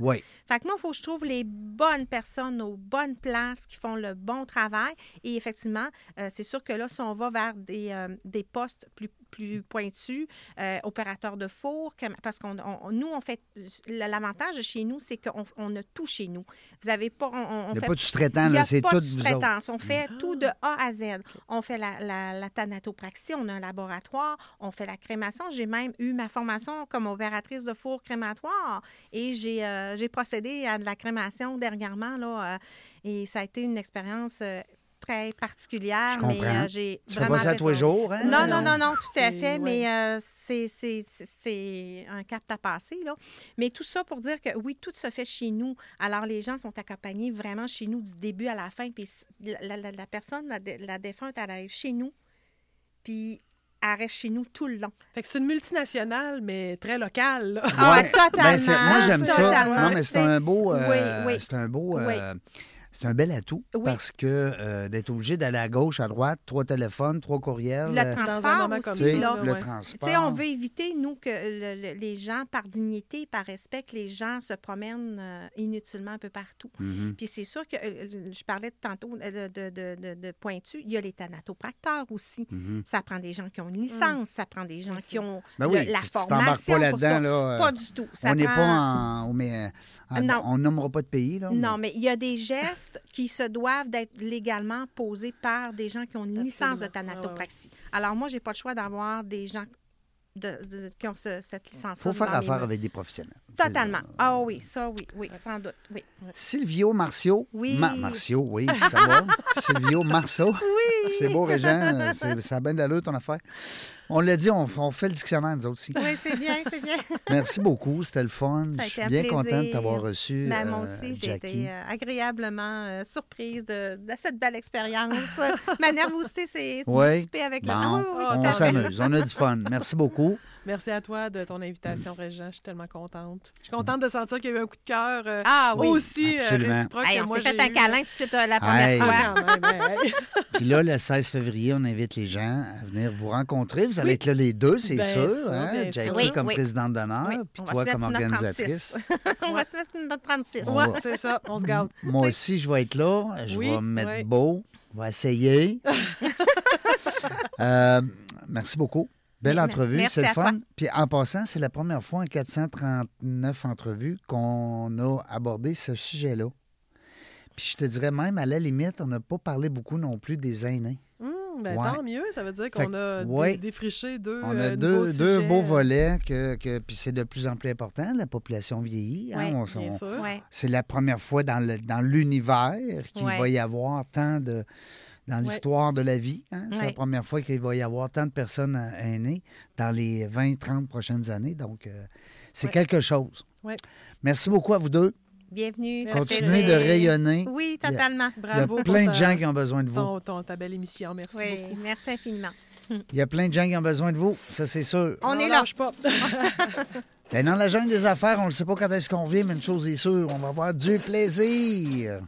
Oui. fait que moi, il faut que je trouve les bonnes personnes aux bonnes places qui font le bon travail. Et effectivement, euh, c'est sûr que là, si on va vers des, euh, des postes plus, plus pointus, euh, opérateurs de four, parce qu'on on- nous, on fait. L'avantage chez nous, c'est qu'on on a tout chez nous. Vous avez pas. On, on Il n'y a fait pas de sous-traitant, là. C'est tout sous-traitance. On fait tout de A à Z. On fait la, la, la thanatopraxie, on a un laboratoire, on fait la crémation. J'ai même eu ma formation comme opératrice de four crématoire et j'ai euh, j'ai procédé à de la crémation dernièrement. Là, euh, et ça a été une expérience euh, très particulière, Je mais comprends. euh, j'ai Tu fais vraiment pas ça tous les jours, hein? non, non, non, non, tout à fait, mais euh, c'est- c'est c'est- c'est un cap à passer, là. Mais tout ça pour dire que oui, tout se fait chez nous. Alors, les gens sont accompagnés vraiment chez nous du début à la fin, puis la, la- la personne, la, dé- la défunte, elle arrive chez nous, puis elle reste chez nous tout le long. Fait que c'est une multinationale, mais très locale. là. Ah, Ouais. totalement, Ben, c'est- moi, j'aime ça. Non, mais c'est un beau. euh, Oui, oui. C'est un beau. Oui. C'est un bel atout Oui. parce que euh, d'être obligé d'aller à gauche, à droite, trois téléphones, trois courriels. Le euh, transport Dans un moment comme tu sais, aussi, ça, là. le ouais. transport. Tu sais, on veut éviter, nous, que le- le- les gens, par dignité, par respect, que les gens se promènent euh, inutilement un peu partout. Mhm. Puis c'est sûr que, euh, je parlais tantôt de, de, de, de, de pointu, il y a les thanatopracteurs aussi. Mhm. Ça prend des gens qui ont une licence, ça prend des gens qui ont Ben le- oui, la tu tu t'embarques formation pas pour ça. là-dedans. Là, euh, Pas du tout. Ça on n'est prend- pas en. mais, en- Non. On nommera pas de pays. Là, Non, mais il y a des gestes qui se doivent d'être légalement posés par des gens qui ont une licence de Absolument. thanatopraxie. Alors, moi, j'ai pas le choix d'avoir des gens de- de- qui ont ce- cette Il licence-là. faut faire affaire avec des professionnels. Totalement. Ah oui, ça, oui, oui, sans doute. Oui. Silvio Marcio. Oui. Ma- Marcio, oui, ça va. Silvio Marceau. Oui. C'est beau, Régent. euh, c'est- Ça a bien d'allure, ton affaire. On l'a dit, on, on fait le dictionnaire, nous autres aussi. Oui, c'est bien, c'est bien. Merci beaucoup, c'était le fun. Ça a Je suis été un bien plaisir. content de t'avoir reçu. Ben, moi euh, aussi, j'ai été euh, agréablement euh, surprise de, de cette belle expérience. Ma nervosité s'est Oui. dissipée avec le Bon, oui, tout on s'amuse, on a du fun. Merci beaucoup. Merci à toi de ton invitation, Régent. Je suis tellement contente. Je suis contente de sentir qu'il y a eu un coup de cœur euh, Ah oui. aussi euh, Absolument. réciproque Hey, on s'est fait un eu. câlin tout de suite euh, la première Hey. fois. Ah, hey. Puis là, le 16 février, on invite les gens à venir vous rencontrer. Vous allez Oui. être là les deux, c'est Bien sûr. sûr, hein? Jackie. Oui, comme oui. présidente d'honneur, Oui, puis on va toi se comme organisatrice. on va te mettre une note 36. On Ouais, va- c'est ça, on se gâte. Moi aussi, je vais être là. Je Oui, vais me mettre oui. beau. Je vais essayer. Euh, merci beaucoup. Belle entrevue, merci c'est le toi. fun. Puis en passant, c'est la première fois en 439 entrevues qu'on a abordé ce sujet-là. Puis je te dirais même, à la limite, on n'a pas parlé beaucoup non plus des aînés. Ben, Ouais. Tant mieux, ça veut dire qu'on que, a dé- ouais. défriché deux On a euh, deux, beaux volets, que, que- puis c'est de plus en plus important. La population vieillit. hein. Ouais, On- Bien on- sûr. Ouais. c'est la première fois dans le- dans l'univers qu'il Ouais. va y avoir tant de. Dans l'histoire de la vie, hein. c'est la première fois qu'il va y avoir tant de personnes euh, aînées dans les 20-30 prochaines années. Donc, euh, c'est Ouais. quelque chose. Merci beaucoup à vous deux. Bienvenue. Merci. Continuez de rayonner. Oui, Il y a- totalement. Bravo Il y a plein de ta- gens qui ont besoin de vous. ton- ton- ta belle émission. Merci Oui, beaucoup. merci infiniment. Il y a plein de gens qui ont besoin de vous, ça c'est sûr. On est là. lâche pas. Ben, dans la jungle des affaires, on ne sait pas quand est-ce qu'on vient, mais une chose est sûre, on va avoir du plaisir.